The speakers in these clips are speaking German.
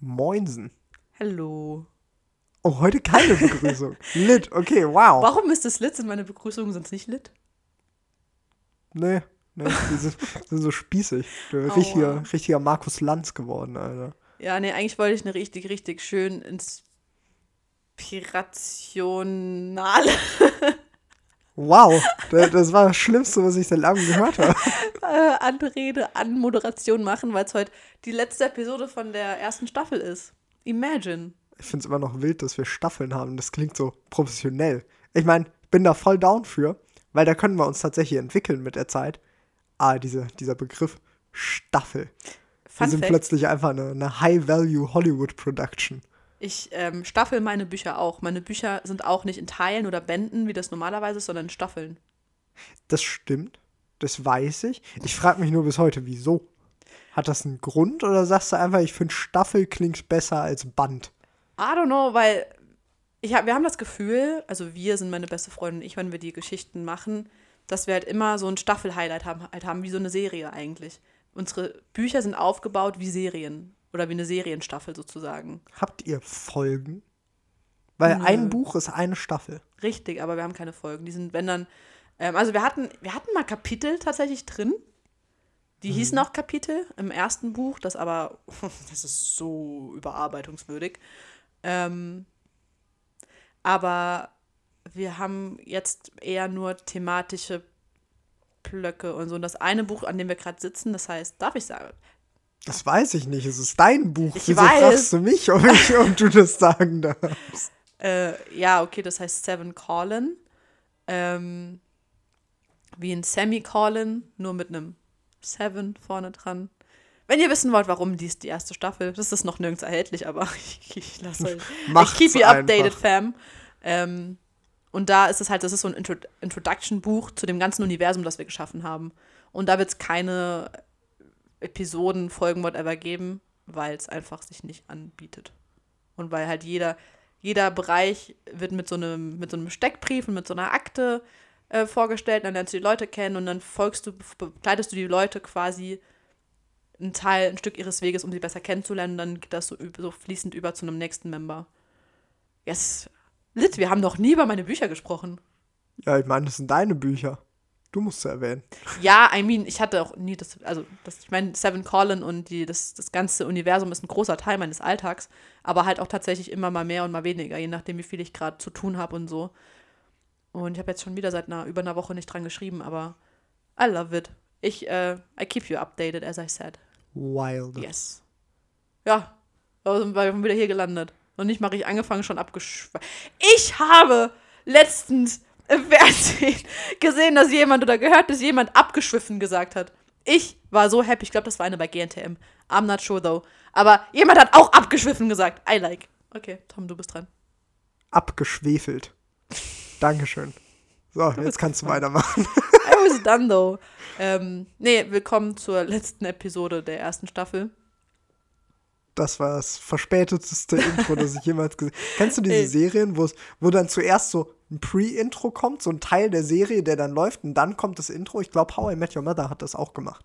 Moinsen. Hallo. Oh, heute keine Begrüßung. lit, okay, wow. Warum ist es lit? Sind meine Begrüßungen sonst nicht lit? Nee, nee, die sind, sind so spießig. Aua. richtiger, richtiger Markus Lanz geworden, Alter. Ja, nee, eigentlich wollte ich eine richtig, richtig schön inspirationale Wow, da- das war das Schlimmste, was ich seit langem gehört habe. äh, Anrede, Anmoderation machen, weil es heute die letzte Episode von der ersten Staffel ist. Imagine. Ich finde es immer noch wild, dass wir Staffeln haben. Das klingt so professionell. Ich meine, bin da voll down für, weil da können wir uns tatsächlich entwickeln mit der Zeit. Ah, diese, dieser Begriff Staffel. Wir Fun sind Fact, plötzlich einfach eine, eine High-Value Hollywood-Production. Ich ähm, staffel meine Bücher auch. Meine Bücher sind auch nicht in Teilen oder Bänden, wie das normalerweise ist, sondern in Staffeln. Das stimmt. Das weiß ich. Ich frage mich nur bis heute, wieso? Hat das einen Grund oder sagst du einfach, ich finde Staffel klingt besser als Band? I don't know, weil ich hab, wir haben das Gefühl, also wir sind meine beste Freundin und ich, wenn wir die Geschichten machen, dass wir halt immer so ein Staffel-Highlight haben, halt haben, wie so eine Serie eigentlich. Unsere Bücher sind aufgebaut wie Serien oder wie eine Serienstaffel sozusagen. Habt ihr Folgen? Weil Nö. ein Buch ist eine Staffel. Richtig, aber wir haben keine Folgen. Die sind, wenn dann, ähm, also wir hatten, wir hatten mal Kapitel tatsächlich drin. Die hießen auch Kapitel im ersten Buch, das aber, das ist so überarbeitungswürdig. Ähm, aber wir haben jetzt eher nur thematische Blöcke und so. Und das eine Buch, an dem wir gerade sitzen, das heißt, darf ich sagen? Das weiß ich nicht. Es ist dein Buch. Ich Wieso weiß. fragst du mich, ob, ich, ob du das sagen darfst? Äh, ja, okay, das heißt Seven Colin. Ähm, wie ein Semicolon, nur mit einem Seven vorne dran. Wenn ihr wissen wollt, warum dies die erste Staffel, das ist noch nirgends erhältlich, aber ich, ich lasse euch. I Macht's keep you updated, einfach. fam. Ähm, und da ist es halt, das ist so ein Intro Introduction-Buch zu dem ganzen Universum, das wir geschaffen haben. Und da wird es keine Episoden, Folgen, whatever geben, weil es einfach sich nicht anbietet. Und weil halt jeder, jeder Bereich wird mit so einem, mit so einem Steckbrief und mit so einer Akte äh, vorgestellt, dann lernst du die Leute kennen und dann folgst du, begleitest du die Leute quasi ein Teil, ein Stück ihres Weges, um sie besser kennenzulernen, und dann geht das so, so fließend über zu einem nächsten Member. Yes. Lit, wir haben noch nie über meine Bücher gesprochen. Ja, ich meine, das sind deine Bücher. Du musst sie erwähnen. Ja, I mean, ich hatte auch nie das, also das, ich meine, Seven Colin und die, das, das ganze Universum ist ein großer Teil meines Alltags, aber halt auch tatsächlich immer mal mehr und mal weniger, je nachdem, wie viel ich gerade zu tun habe und so. Und ich habe jetzt schon wieder seit einer, über einer Woche nicht dran geschrieben, aber I love it. Ich, äh, I keep you updated, as I said. Wild. Yes. Ja, da sind wir wieder hier gelandet. Und nicht mal richtig angefangen, schon abgeschweift. Ich habe letztens im Fernsehen gesehen, dass jemand oder gehört, dass jemand abgeschwiffen gesagt hat. Ich war so happy. Ich glaube, das war eine bei GNTM. I'm not sure though. Aber jemand hat auch abgeschwiffen gesagt. I like. Okay, Tom, du bist dran. Abgeschwefelt. Dankeschön. So, jetzt kannst du weitermachen. I was done though. Ähm, nee, willkommen zur letzten Episode der ersten Staffel. Das war das verspätetste Intro, das ich jemals gesehen habe. Kennst du diese. Serien, wo dann zuerst so ein Pre-Intro kommt, so ein Teil der Serie, der dann läuft und dann kommt das Intro? Ich glaube, How I Met Your Mother hat das auch gemacht.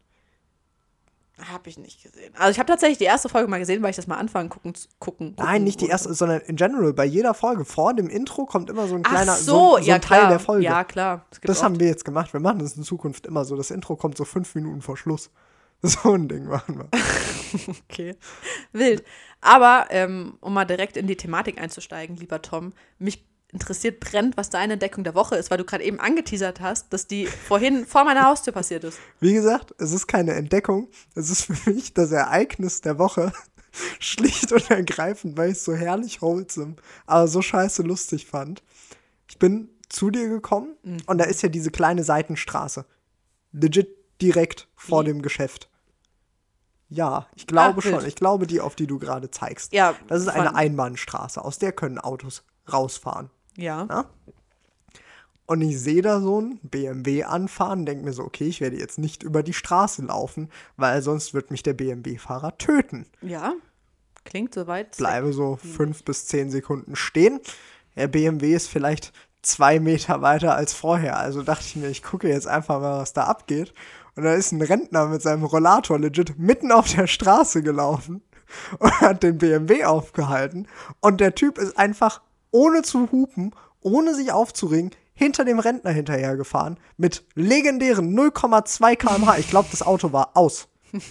Habe ich nicht gesehen. Also ich habe tatsächlich die erste Folge mal gesehen, weil ich das mal anfangen gucken, zu- gucken. Nein, nicht die erste, sondern in general, bei jeder Folge. Vor dem Intro kommt immer so ein Ach kleiner, so, so, so ja ein Teil klar. der Folge. Ja, klar. Das, das haben wir jetzt gemacht. Wir machen das in Zukunft immer so. Das Intro kommt so fünf Minuten vor Schluss. So ein Ding machen wir. Okay. Wild. Aber ähm, um mal direkt in die Thematik einzusteigen, lieber Tom, mich interessiert brennt, was deine Entdeckung der Woche ist, weil du gerade eben angeteasert hast, dass die vorhin vor meiner Haustür passiert ist. Wie gesagt, es ist keine Entdeckung. Es ist für mich das Ereignis der Woche. Schlicht und ergreifend, weil ich es so herrlich wholesome, aber so scheiße lustig fand. Ich bin zu dir gekommen Mhm. und da ist ja diese kleine Seitenstraße. Legit direkt vor Die? dem Geschäft. Ja, ich glaube Ah, schon. Ich glaube die, auf die du gerade zeigst. Ja, Das ist eine Einbahnstraße. Aus der können Autos rausfahren. Ja. Ja? Und ich sehe da so ein BMW anfahren, denke mir so, okay, ich werde jetzt nicht über die Straße laufen, weil sonst wird mich der BMW-Fahrer töten. Ja. Klingt soweit. Bleibe so fünf bis zehn Sekunden stehen. Der BMW ist vielleicht zwei Meter weiter als vorher. Also dachte ich mir, ich gucke jetzt einfach mal, was da abgeht. Und da ist ein Rentner mit seinem Rollator legit mitten auf der Straße gelaufen. und hat den BMW aufgehalten. Und der Typ ist einfach ohne zu hupen, ohne sich aufzuringen, hinter dem Rentner hinterhergefahren mit legendären 0,2 km/h. Ich glaube, das Auto war aus.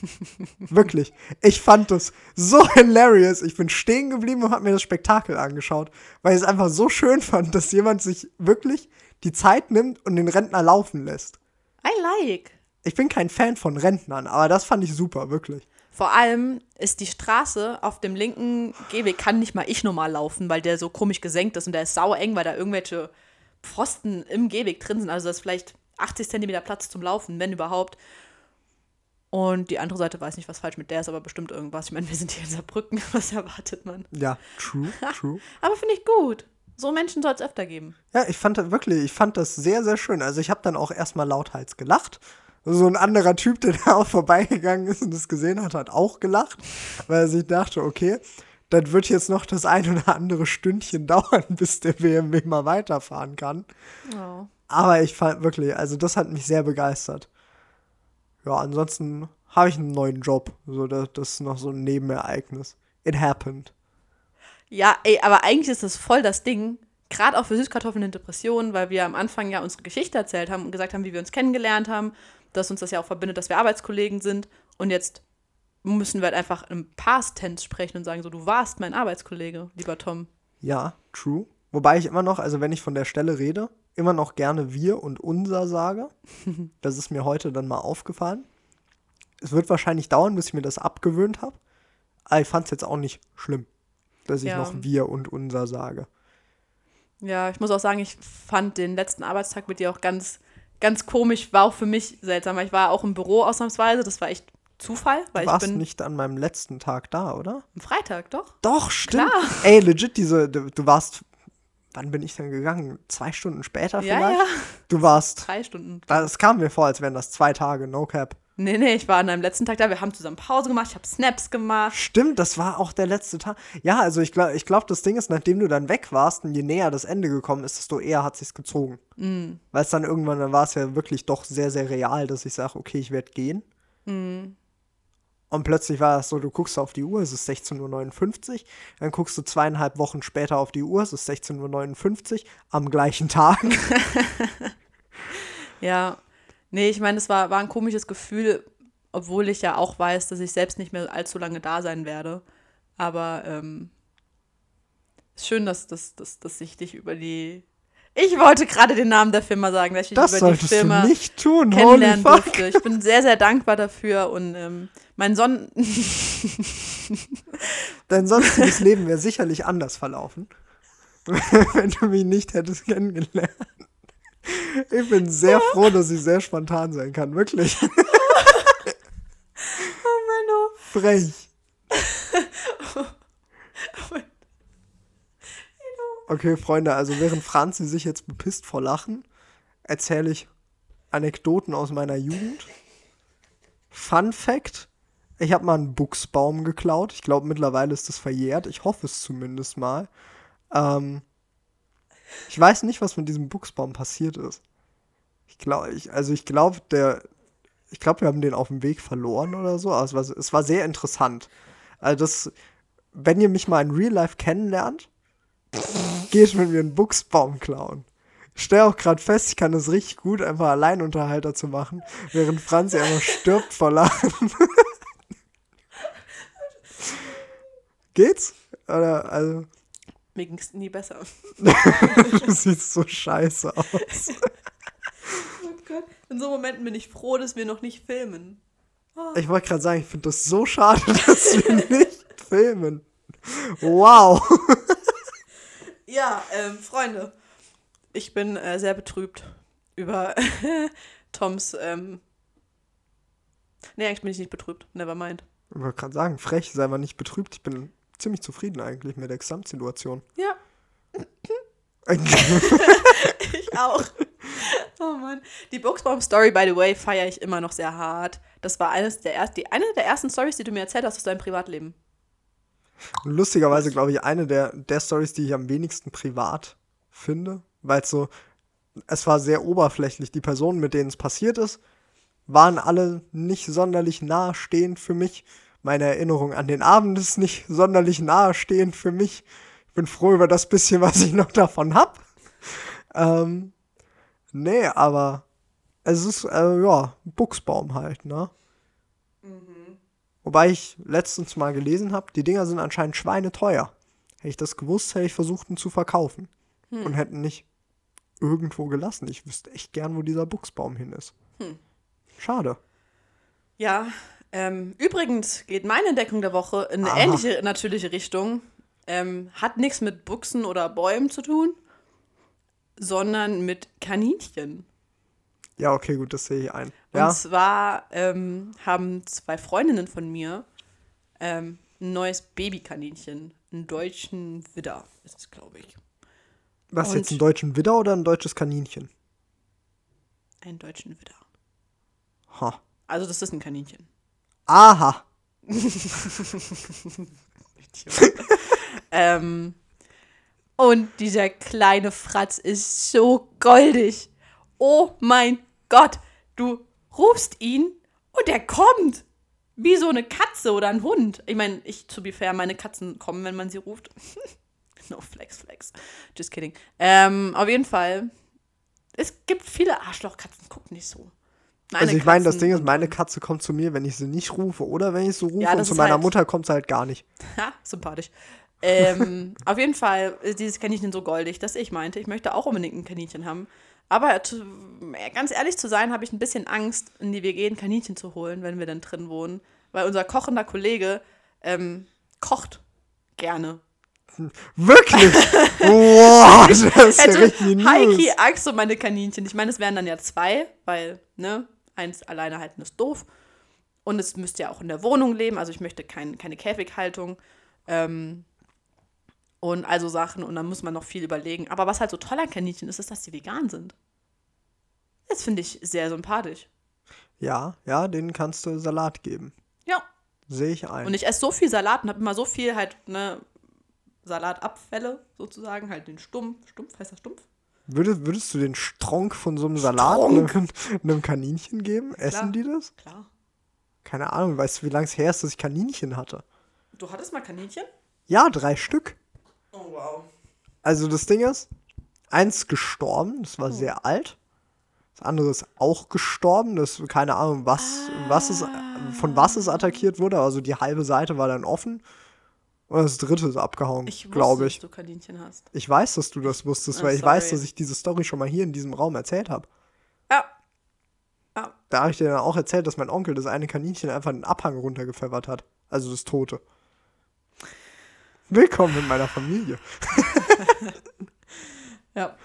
Wirklich. Ich fand das so hilarious. Ich bin stehen geblieben und habe mir das Spektakel angeschaut, weil ich es einfach so schön fand, dass jemand sich wirklich die Zeit nimmt und den Rentner laufen lässt. I like. Ich bin kein Fan von Rentnern, aber das fand ich super, wirklich. Vor allem ist die Straße auf dem linken Gehweg, kann nicht mal ich normal laufen, weil der so komisch gesenkt ist und der ist sauer eng, weil da irgendwelche Pfosten im Gehweg drin sind. Also das ist vielleicht 80 Zentimeter Platz zum Laufen, wenn überhaupt. Und die andere Seite weiß nicht, was falsch mit der ist, aber bestimmt irgendwas. Ich meine, wir sind hier in Saarbrücken, was erwartet man? Ja, true, true. aber finde ich gut. So Menschen soll es öfter geben. Ja, ich fand das wirklich, ich fand das sehr, sehr schön. Also ich habe dann auch erstmal lauthals gelacht. So ein anderer Typ, der da auch vorbeigegangen ist und das gesehen hat, hat auch gelacht, weil er sich dachte, okay, das wird jetzt noch das ein oder andere Stündchen dauern, bis der BMW mal weiterfahren kann. Oh. Aber ich fand wirklich, also das hat mich sehr begeistert. Ja, ansonsten habe ich einen neuen Job. So, das, das ist noch so ein Nebenereignis. It happened. Ja, ey, aber eigentlich ist das voll das Ding, gerade auch für Süßkartoffeln in Depressionen, weil wir am Anfang ja unsere Geschichte erzählt haben und gesagt haben, wie wir uns kennengelernt haben, dass uns das ja auch verbindet, dass wir Arbeitskollegen sind. Und jetzt müssen wir halt einfach im Past Tense sprechen und sagen, so, du warst mein Arbeitskollege, lieber Tom. Ja, true. Wobei ich immer noch, also wenn ich von der Stelle rede, immer noch gerne wir und unser sage. Das ist mir heute dann mal aufgefallen. Es wird wahrscheinlich dauern, bis ich mir das abgewöhnt habe. Aber ich fand es jetzt auch nicht schlimm, dass ich Ja. noch wir und unser sage. Ja, ich muss auch sagen, ich fand den letzten Arbeitstag mit dir auch ganz, ganz komisch, war auch für mich seltsam. weil Ich war auch im Büro ausnahmsweise, das war echt Zufall, weil Du ich warst bin nicht an meinem letzten Tag da, oder? am Freitag, doch. Doch, stimmt. Klar. Ey, legit, diese, du, warst, wann bin ich denn gegangen? Zwei Stunden später Ja, vielleicht? ja. Du warst, Drei Stunden. das kam mir vor, als wären das zwei Tage, no cap. Nee, nee, ich war an deinem letzten Tag da. Wir haben zusammen Pause gemacht, ich habe Snaps gemacht. Stimmt, das war auch der letzte Tag. Ja, also ich glaube, ich glaub, das Ding ist, nachdem du dann weg warst und je näher das Ende gekommen ist, desto eher hat sich's gezogen. Mm. Weil es dann irgendwann, dann war es ja wirklich doch sehr, sehr real, dass ich sage, okay, ich werde gehen. Mm. Und plötzlich war es so, du guckst auf die Uhr, es ist 16.59 Uhr, dann guckst du zweieinhalb Wochen später auf die Uhr, es ist 16.59 Uhr, am gleichen Tag. Ja, nee, ich meine, es war, war ein komisches Gefühl, obwohl ich ja auch weiß, dass ich selbst nicht mehr allzu lange da sein werde. Aber ähm, ist schön, dass, dass, dass, dass ich dich über die. Ich wollte gerade den Namen der Firma sagen, dass ich dich Das über die solltest du Firma nicht tun, kennenlernen durfte. Ich bin sehr, sehr dankbar dafür und ähm, mein Sonnen. Dein sonstiges Leben wäre sicherlich anders verlaufen, wenn du mich nicht hättest kennengelernt. Ich bin sehr froh, dass ich sehr spontan sein kann, wirklich. oh Menno. Frech. Okay, Freunde, also während Franzi sich jetzt bepisst vor Lachen, erzähle ich Anekdoten aus meiner Jugend. Fun Fact: Ich habe mal einen Buchsbaum geklaut. Ich glaube, mittlerweile ist das verjährt. Ich hoffe es zumindest mal. Ähm, ich weiß nicht, was mit diesem Buchsbaum passiert ist. Ich glaube, ich, also ich glaube, der, ich glaube, wir haben den auf dem Weg verloren oder so. Aber es war, es war sehr interessant. Also das, wenn ihr mich mal in Real Life kennenlernt, geht mit mir einen Buchsbaum klauen. Ich stelle auch gerade fest, ich kann das richtig gut, einfach Alleinunterhalter zu machen, während Franzi einfach stirbt vor Lachen. Geht's? Oder, also, Mir ging es nie besser. du siehst so scheiße aus. Oh Gott. In so Momenten bin ich froh, dass wir noch nicht filmen. Ich wollte gerade sagen, ich finde das so schade, dass wir nicht filmen. Wow. Ja, ähm, Freunde, ich bin äh, sehr betrübt über Toms. Ähm nee, eigentlich bin ich nicht betrübt. Never mind. Ich wollte gerade sagen, frech, sei mal nicht betrübt. Ich bin ziemlich zufrieden eigentlich mit der Gesamtsituation. Ja, ich auch. Oh Mann. Die Buchsbaum-Story, by the way, feiere ich immer noch sehr hart. Das war eines der erst, die, eine der ersten Stories, die du mir erzählt hast aus deinem Privatleben. Und lustigerweise, glaube ich, eine der, der Stories, die ich am wenigsten privat finde, weil es so, es war sehr oberflächlich. Die Personen, mit denen es passiert ist, waren alle nicht sonderlich nahestehend für mich. Meine Erinnerung an den Abend ist nicht sonderlich nahestehend für mich. Ich bin froh über das bisschen, was ich noch davon hab. Ähm, nee, aber es ist, äh, ja, Buchsbaum halt, ne? Wobei ich letztens mal gelesen habe, die Dinger sind anscheinend schweineteuer. Hätte ich das gewusst, hätte ich versucht, ihn zu verkaufen. Und hätten nicht irgendwo gelassen. Ich wüsste echt gern, wo dieser Buchsbaum hin ist. Schade. Ja, ähm, übrigens geht meine Entdeckung der Woche in eine Aha. ähnliche natürliche Richtung. Ähm, hat nichts mit Buchsen oder Bäumen zu tun, sondern mit Kaninchen. Ja, okay, gut, das sehe ich ein. Und Ja, zwar ähm, haben zwei Freundinnen von mir ähm, ein neues Babykaninchen, einen deutschen Widder, ist es, glaube ich. was und- jetzt, einen deutschen Widder oder ein deutsches Kaninchen? Einen deutschen Widder. Ha. Also das ist ein Kaninchen. Aha. ähm, und dieser kleine Fratz ist so goldig. Oh mein Gott, du rufst ihn und er kommt. Wie so eine Katze oder ein Hund. Ich meine, ich, to be fair, meine Katzen kommen, wenn man sie ruft. no flex, flex. Just kidding. Ähm, auf jeden Fall. Es gibt viele Arschlochkatzen, guck nicht so. Meine also ich meine, das Ding ist, meine Katze kommt zu mir, wenn ich sie nicht rufe. Oder wenn ich sie rufe Ja, und zu meiner halt- Mutter kommt sie halt gar nicht. Ha, sympathisch. Ähm, auf jeden Fall ist dieses Kaninchen so goldig, dass ich meinte, ich möchte auch unbedingt ein Kaninchen haben. Aber äh, ganz ehrlich zu sein, habe ich ein bisschen Angst, in die WG ein Kaninchen zu holen, wenn wir dann drin wohnen. Weil unser kochender Kollege ähm, kocht gerne. Wirklich? Boah, das ist ja richtig Heiki. Angst um meine Kaninchen. Ich meine, es wären dann ja zwei, weil, ne, eins alleine halten ist doof. Und es müsste ja auch in der Wohnung leben, also ich möchte kein, keine Käfighaltung. Ähm, und also Sachen, und dann muss man noch viel überlegen. Aber was halt so toll an Kaninchen ist, ist, dass sie vegan sind. Das finde ich sehr sympathisch. Ja, ja, denen kannst du Salat geben. Ja. Sehe ich ein. Und ich esse so viel Salat und habe immer so viel halt, ne, Salatabfälle sozusagen, halt den Stumpf. Stumpf, heißt das Stumpf? Würdest, würdest du den Stronk von so einem Salat einem, einem Kaninchen geben? Essen die das? Klar. Keine Ahnung, weißt du, wie lange es her ist, dass ich Kaninchen hatte? Du hattest mal Kaninchen? Ja, drei Stück. Oh, wow. Also das Ding ist, eins gestorben, das Oh. war sehr alt. Das andere ist auch gestorben, das keine Ahnung, was, was es, von was es attackiert wurde. Also die halbe Seite war dann offen. Und das dritte ist abgehauen, Ich wusste, glaube ich. dass du Kaninchen hast. Ich weiß, dass du das wusstest, Ah, weil ich weiß, sorry. dass ich diese Story schon mal hier in diesem Raum erzählt habe. Ja. Da habe ich dir dann auch erzählt, dass mein Onkel das eine Kaninchen einfach den Abhang runtergepfeffert hat. Also das Tote. Willkommen in meiner Familie. Ja.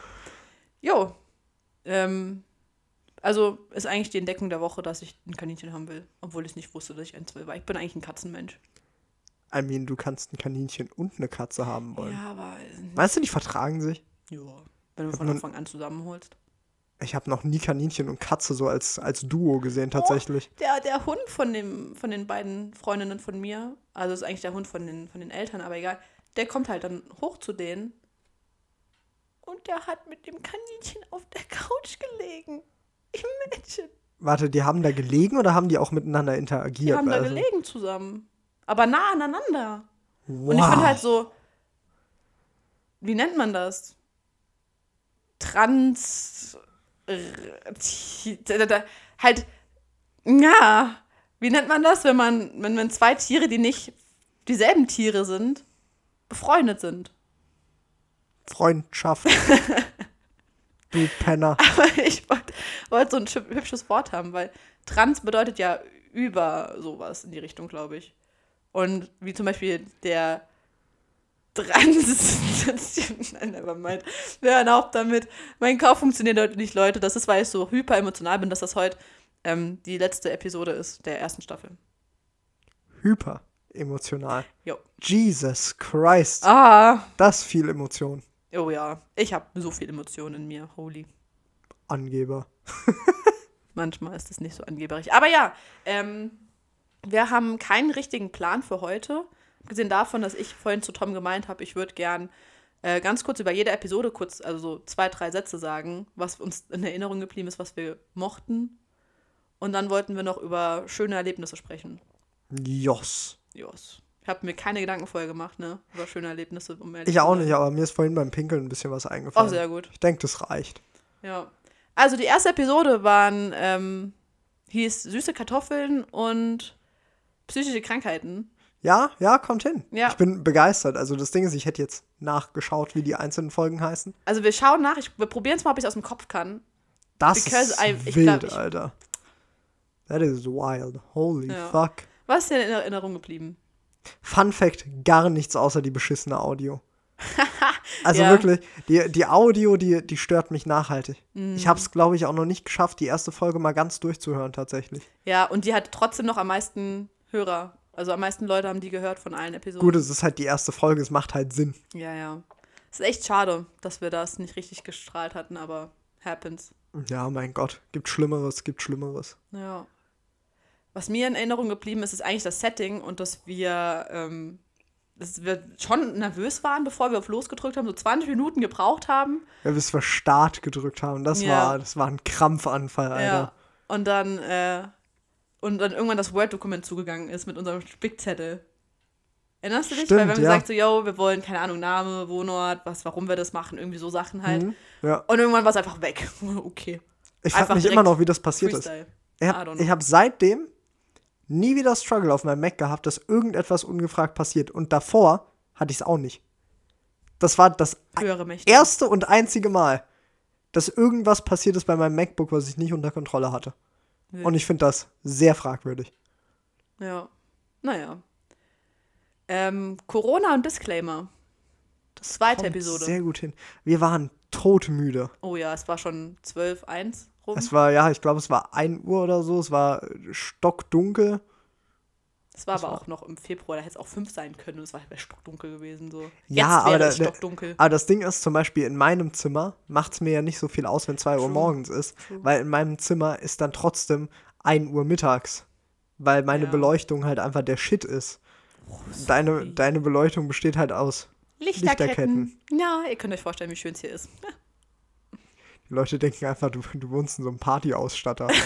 Jo. Ähm, also ist eigentlich die Entdeckung der Woche, dass ich ein Kaninchen haben will, obwohl ich nicht wusste, dass ich eins will, weil ich bin eigentlich ein Katzenmensch. I mean, du kannst ein Kaninchen und eine Katze haben wollen. Ja, aber Meinst du, die vertragen sich? ja, wenn du von Anfang an zusammenholst. Ich habe noch nie Kaninchen und Katze so als, als Duo gesehen, tatsächlich. Der, der Hund von, dem, von den beiden Freundinnen von mir, also ist eigentlich der Hund von den, von den Eltern, aber egal, der kommt halt dann hoch zu denen und der hat mit dem Kaninchen auf der Couch gelegen. Imagine. Warte, die haben da gelegen oder haben die auch miteinander Die interagiert? haben da Also- gelegen zusammen. Aber nah aneinander. Wow. Und ich finde halt so, wie nennt man das? Trans. da- Halt, ja. Wie nennt man das, wenn man, wenn, wenn zwei Tiere, die nicht dieselben Tiere sind, befreundet sind? Freundschaft. du Penner. Aber ich wollte wollt so ein hübsches Wort haben, weil trans bedeutet ja über sowas in die Richtung, glaube ich. Und wie zum Beispiel der Trans. Nein, never mind. Wir hören auf damit. Mein Kauf funktioniert heute nicht, Leute. Das ist, weil ich so hyper emotional bin, dass das heute ähm, die letzte Episode ist der ersten Staffel. Hyper emotional. Jo. Jesus Christ. Ah. Das viel Emotion. Oh ja. Ich habe so viel Emotionen in mir. Holy. Angeber. Manchmal ist es nicht so angeberisch. Aber ja, ähm, wir haben keinen richtigen Plan für heute. Abgesehen davon, dass ich vorhin zu Tom gemeint habe, ich würde gern äh, ganz kurz über jede Episode kurz, also so zwei, drei Sätze sagen, was uns in Erinnerung geblieben ist, was wir mochten. Und dann wollten wir noch über schöne Erlebnisse sprechen. Jos. Jos. Ich habe mir keine Gedanken vorher gemacht, ne? Über schöne Erlebnisse. Um ehrlich Ich auch nicht, aber mir ist vorhin beim Pinkeln ein bisschen was Oh, eingefallen. sehr gut. ich denke, das reicht. Ja. Also die erste Episode waren, ähm, hieß Süße Kartoffeln und psychische Krankheiten. Ja, ja, kommt hin. Ja. Ich bin begeistert. Also das Ding ist, ich hätte jetzt nachgeschaut, wie die einzelnen Folgen heißen. Also wir schauen nach, ich, wir probieren es mal, ob ich es aus dem Kopf kann. Das Because ist I- ich wild, glaub, ich- Alter. That is wild. Holy Ja. fuck. Was ist dir in Erinnerung geblieben? Fun Fact, gar nichts außer die beschissene Audio. also Ja. wirklich, die, die Audio, die, die stört mich nachhaltig. Mhm. Ich habe es, glaube ich, auch noch nicht geschafft, die erste Folge mal ganz durchzuhören tatsächlich. Ja, und die hat trotzdem noch am meisten Hörer. Also am meisten Leute haben die gehört von allen Episoden. Gut, es ist halt die erste Folge, es macht halt Sinn. Ja, ja. Es ist echt schade, dass wir das nicht richtig gestrahlt hatten, aber happens. Ja, mein Gott, gibt Schlimmeres, gibt Schlimmeres. Ja. Was mir in Erinnerung geblieben ist, ist eigentlich das Setting und dass wir, ähm, dass wir schon nervös waren, bevor wir auf losgedrückt haben, so 20 Minuten gebraucht haben. Ja, bis wir Start gedrückt haben, das, Ja. war, das war ein Krampfanfall, Alter. Ja. Und dann, äh, und dann irgendwann das Word-Dokument zugegangen ist mit unserem Spickzettel. Erinnerst du dich? Stimmt, Weil wir haben ja. gesagt, so, yo, wir wollen, keine Ahnung, Name, Wohnort, was, warum wir das machen, irgendwie so Sachen halt. Mhm, ja. Und irgendwann war es einfach weg. okay. Ich frage mich immer noch, wie das passiert ist. Freestyle. Ich I don't habe hab seitdem nie wieder Struggle auf meinem Mac gehabt, dass irgendetwas ungefragt passiert. Und davor hatte ich es auch nicht. Das war das erste und einzige Mal, dass irgendwas passiert ist bei meinem MacBook, was ich nicht unter Kontrolle hatte. Und ich finde das sehr fragwürdig. Ja. Naja. Ähm, Corona und Disclaimer. Das Zweite kommt Episode. Sehr gut hin. Wir waren todmüde. Oh ja, es war schon 12, 1 rum. Es war, ja, ich glaube, es war 1 Uhr oder so. Es war stockdunkel. Es war das aber war- auch noch im Februar, da hätte es auch 5 sein können und es war halt stockdunkel gewesen. So. Ja, Jetzt aber wäre da- stockdunkel. Aber das Ding ist zum Beispiel in meinem Zimmer macht es mir ja nicht so viel aus, wenn 2 Uhr morgens ist, True. weil in meinem Zimmer ist dann trotzdem 1 Uhr mittags, weil meine Ja. Beleuchtung halt einfach der Shit ist. Deine, sorry. deine Beleuchtung besteht halt aus. Lichterketten. Ja, ihr könnt euch vorstellen, wie schön es hier ist. Die Leute denken einfach, du, du wohnst in so einem Partyausstatter.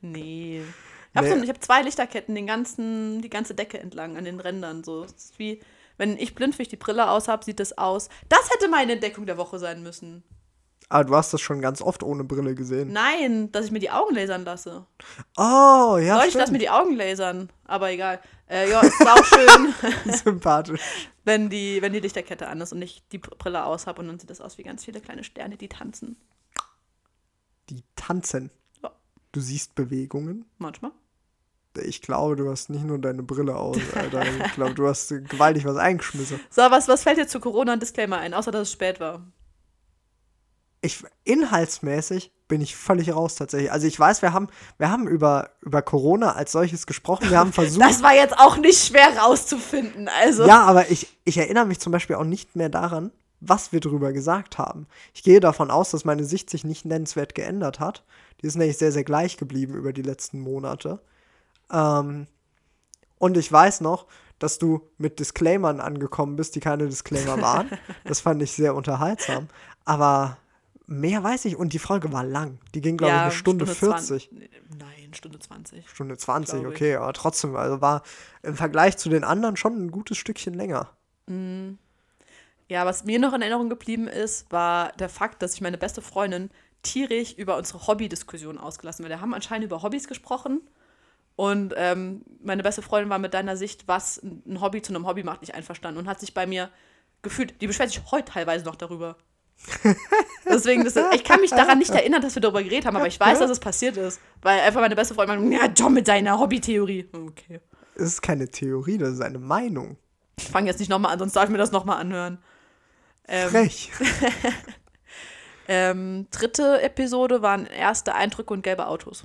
Nee. Ich habe Nee. so, ich hab zwei Lichterketten den ganzen, die ganze Decke entlang an den Rändern. So. Ist wie, wenn ich blindfisch die Brille aus habe, sieht das aus. Das hätte meine Entdeckung der Woche sein müssen. Aber du hast das schon ganz oft ohne Brille gesehen. Nein, dass ich mir die Augen lasern lasse. Oh, ja, Leute, ich lasse mir die Augen lasern. Aber egal. Äh, ja, es ist auch schön, Sympathisch. wenn die, wenn die Lichterkette an ist und ich die Brille aus habe und dann sieht das aus wie ganz viele kleine Sterne, die tanzen. Die tanzen. Ja. Du siehst Bewegungen. Manchmal. Ich glaube, du hast nicht nur deine Brille aus, Alter. Ich glaube, du hast gewaltig was eingeschmissen. So, was, was fällt dir zu Corona und Disclaimer ein, außer dass es spät war? Ich, inhaltsmäßig bin ich völlig raus tatsächlich. Also ich weiß, wir haben, wir haben über, über Corona als solches gesprochen. Wir haben versucht. Das war jetzt auch nicht schwer rauszufinden. Also. ja, aber ich, ich erinnere mich zum Beispiel auch nicht mehr daran, was wir drüber gesagt haben. Ich gehe davon aus, dass meine Sicht sich nicht nennenswert geändert hat. Die ist nämlich sehr, sehr gleich geblieben über die letzten Monate. Ähm, und ich weiß noch, dass du mit Disclaimern angekommen bist, die keine Disclaimer waren. das fand ich sehr unterhaltsam. Aber mehr weiß ich. Und die Folge war lang. Die ging, glaube ich, eine Stunde, 40. 20. Nein, Stunde 20. Stunde 20, Glaub ich. okay, aber trotzdem, also war im Vergleich zu den anderen schon ein gutes Stückchen länger. Ja, was mir noch in Erinnerung geblieben ist, war der Fakt, dass ich meine beste Freundin tierisch über unsere Hobbydiskussion ausgelassen habe. Wir haben anscheinend über Hobbys gesprochen. Und ähm, meine beste Freundin war mit deiner Sicht, was ein Hobby zu einem Hobby macht, nicht einverstanden und hat sich bei mir gefühlt, die beschwert sich heute teilweise noch darüber. Deswegen, das ich kann mich daran nicht erinnern, dass wir darüber geredet haben, aber ich weiß, dass es passiert ist. Weil einfach meine beste Freundin meinte, ja, John mit deiner Hobbytheorie. Okay. Es ist keine Theorie, das ist eine Meinung. Ich fange jetzt nicht nochmal an, sonst darf ich mir das nochmal anhören. Ähm, Frech. Ähm, dritte Episode waren erste Eindrücke und gelbe Autos.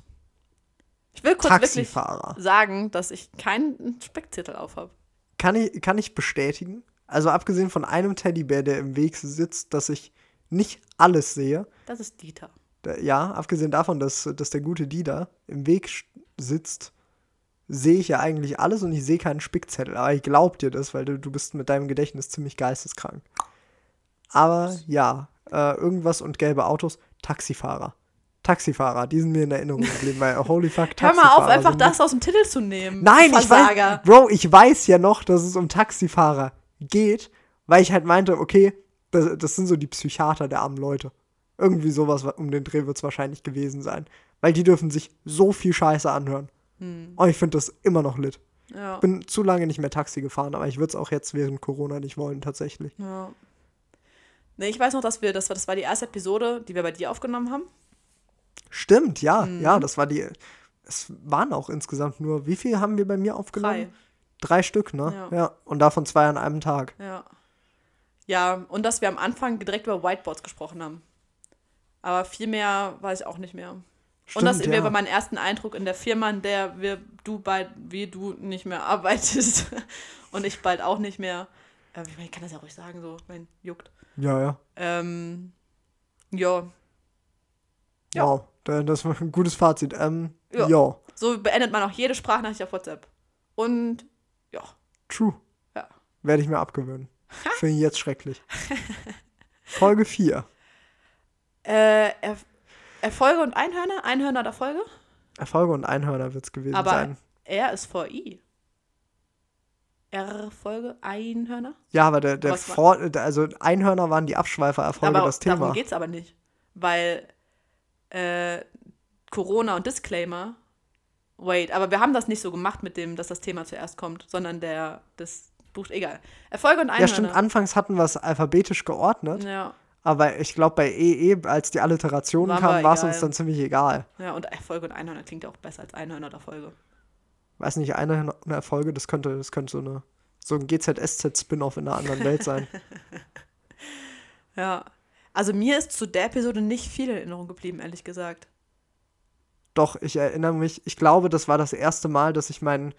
Ich will kurz wirklich Taxifahrer. sagen, dass ich keinen Speckzettel auf habe. Kann ich, kann ich bestätigen? Also abgesehen von einem Teddybär, der im Weg sitzt, dass ich nicht alles sehe. Das ist Dieter. Ja, abgesehen davon, dass, dass der gute Dieter im Weg sitzt, sehe ich ja eigentlich alles und ich sehe keinen Spickzettel. Aber ich glaub dir das, weil du, du bist mit deinem Gedächtnis ziemlich geisteskrank. Aber ja, äh, irgendwas und gelbe Autos, Taxifahrer. Taxifahrer, die sind mir in Erinnerung geblieben, weil holy fuck, Hör Taxifahrer. mal auf, einfach das aus dem Titel zu nehmen. Nein, ich weiß, Bro, ich weiß ja noch, dass es um Taxifahrer geht, weil ich halt meinte, okay, das, das sind so die Psychiater der armen Leute. Irgendwie sowas um den Dreh wird es wahrscheinlich gewesen sein. Weil die dürfen sich so viel Scheiße anhören. Und ich finde das immer noch lit. Ja. Bin zu lange nicht mehr Taxi gefahren, aber ich würde es auch jetzt während Corona nicht wollen, tatsächlich. ja. Nee, ich weiß noch, dass wir, das war, das war die erste Episode, die wir bei dir aufgenommen haben. Stimmt, ja, Mhm. ja, das war die. Es waren auch insgesamt nur, wie viel haben wir bei mir aufgenommen? Drei. Drei Stück, ne? Ja. ja. Und davon zwei an einem Tag. Ja. Ja, und dass wir am Anfang direkt über Whiteboards gesprochen haben. Aber viel mehr weiß ich auch nicht mehr. und dass Stimmt, wir ja. über meinen ersten Eindruck in der Firma, in der wir, du bald, wie du nicht mehr arbeitest und ich bald auch nicht mehr. Äh, ich kann das ja ruhig sagen, so, mein juckt. Ja, ja. Ähm, ja, Ja. Wow, das war ein gutes Fazit. Ähm, Ja. ja. so beendet man auch jede Sprachnachricht auf WhatsApp. Und ja, True. Ja. Werde ich mir abgewöhnen. Finde ich jetzt schrecklich. Folge 4. äh, er Erfolge und Einhörner? Einhörner oder Folge? Erfolge und Einhörner wird es gewesen Aber sein. R ist vor I. R-Folge, Einhörner? Ja, aber der, der Vor also Einhörner waren die Abschweifer-Erfolge das darum Thema. geht es aber nicht. Weil äh, Corona und Disclaimer. Wait, aber wir haben das nicht so gemacht mit dem, dass das Thema zuerst kommt, sondern der, das Buch, egal. Erfolge und Ja, Einhörner. stimmt. Anfangs hatten wir es alphabetisch geordnet, Ja, aber ich glaube, bei EE, als die Alliterationen War kamen, aber war es uns dann ziemlich egal. ja, und Erfolge und Einhörner klingt ja auch besser als Einhörner oder Folge. Weiß nicht, eine, eine Erfolge, das könnte, das könnte so eine so ein GZSZ-Spin-off in einer anderen Welt sein. Ja. Also mir ist zu der Episode nicht viel in Erinnerung geblieben, ehrlich gesagt. Doch, ich erinnere mich, ich glaube, das war das erste Mal, dass ich mein,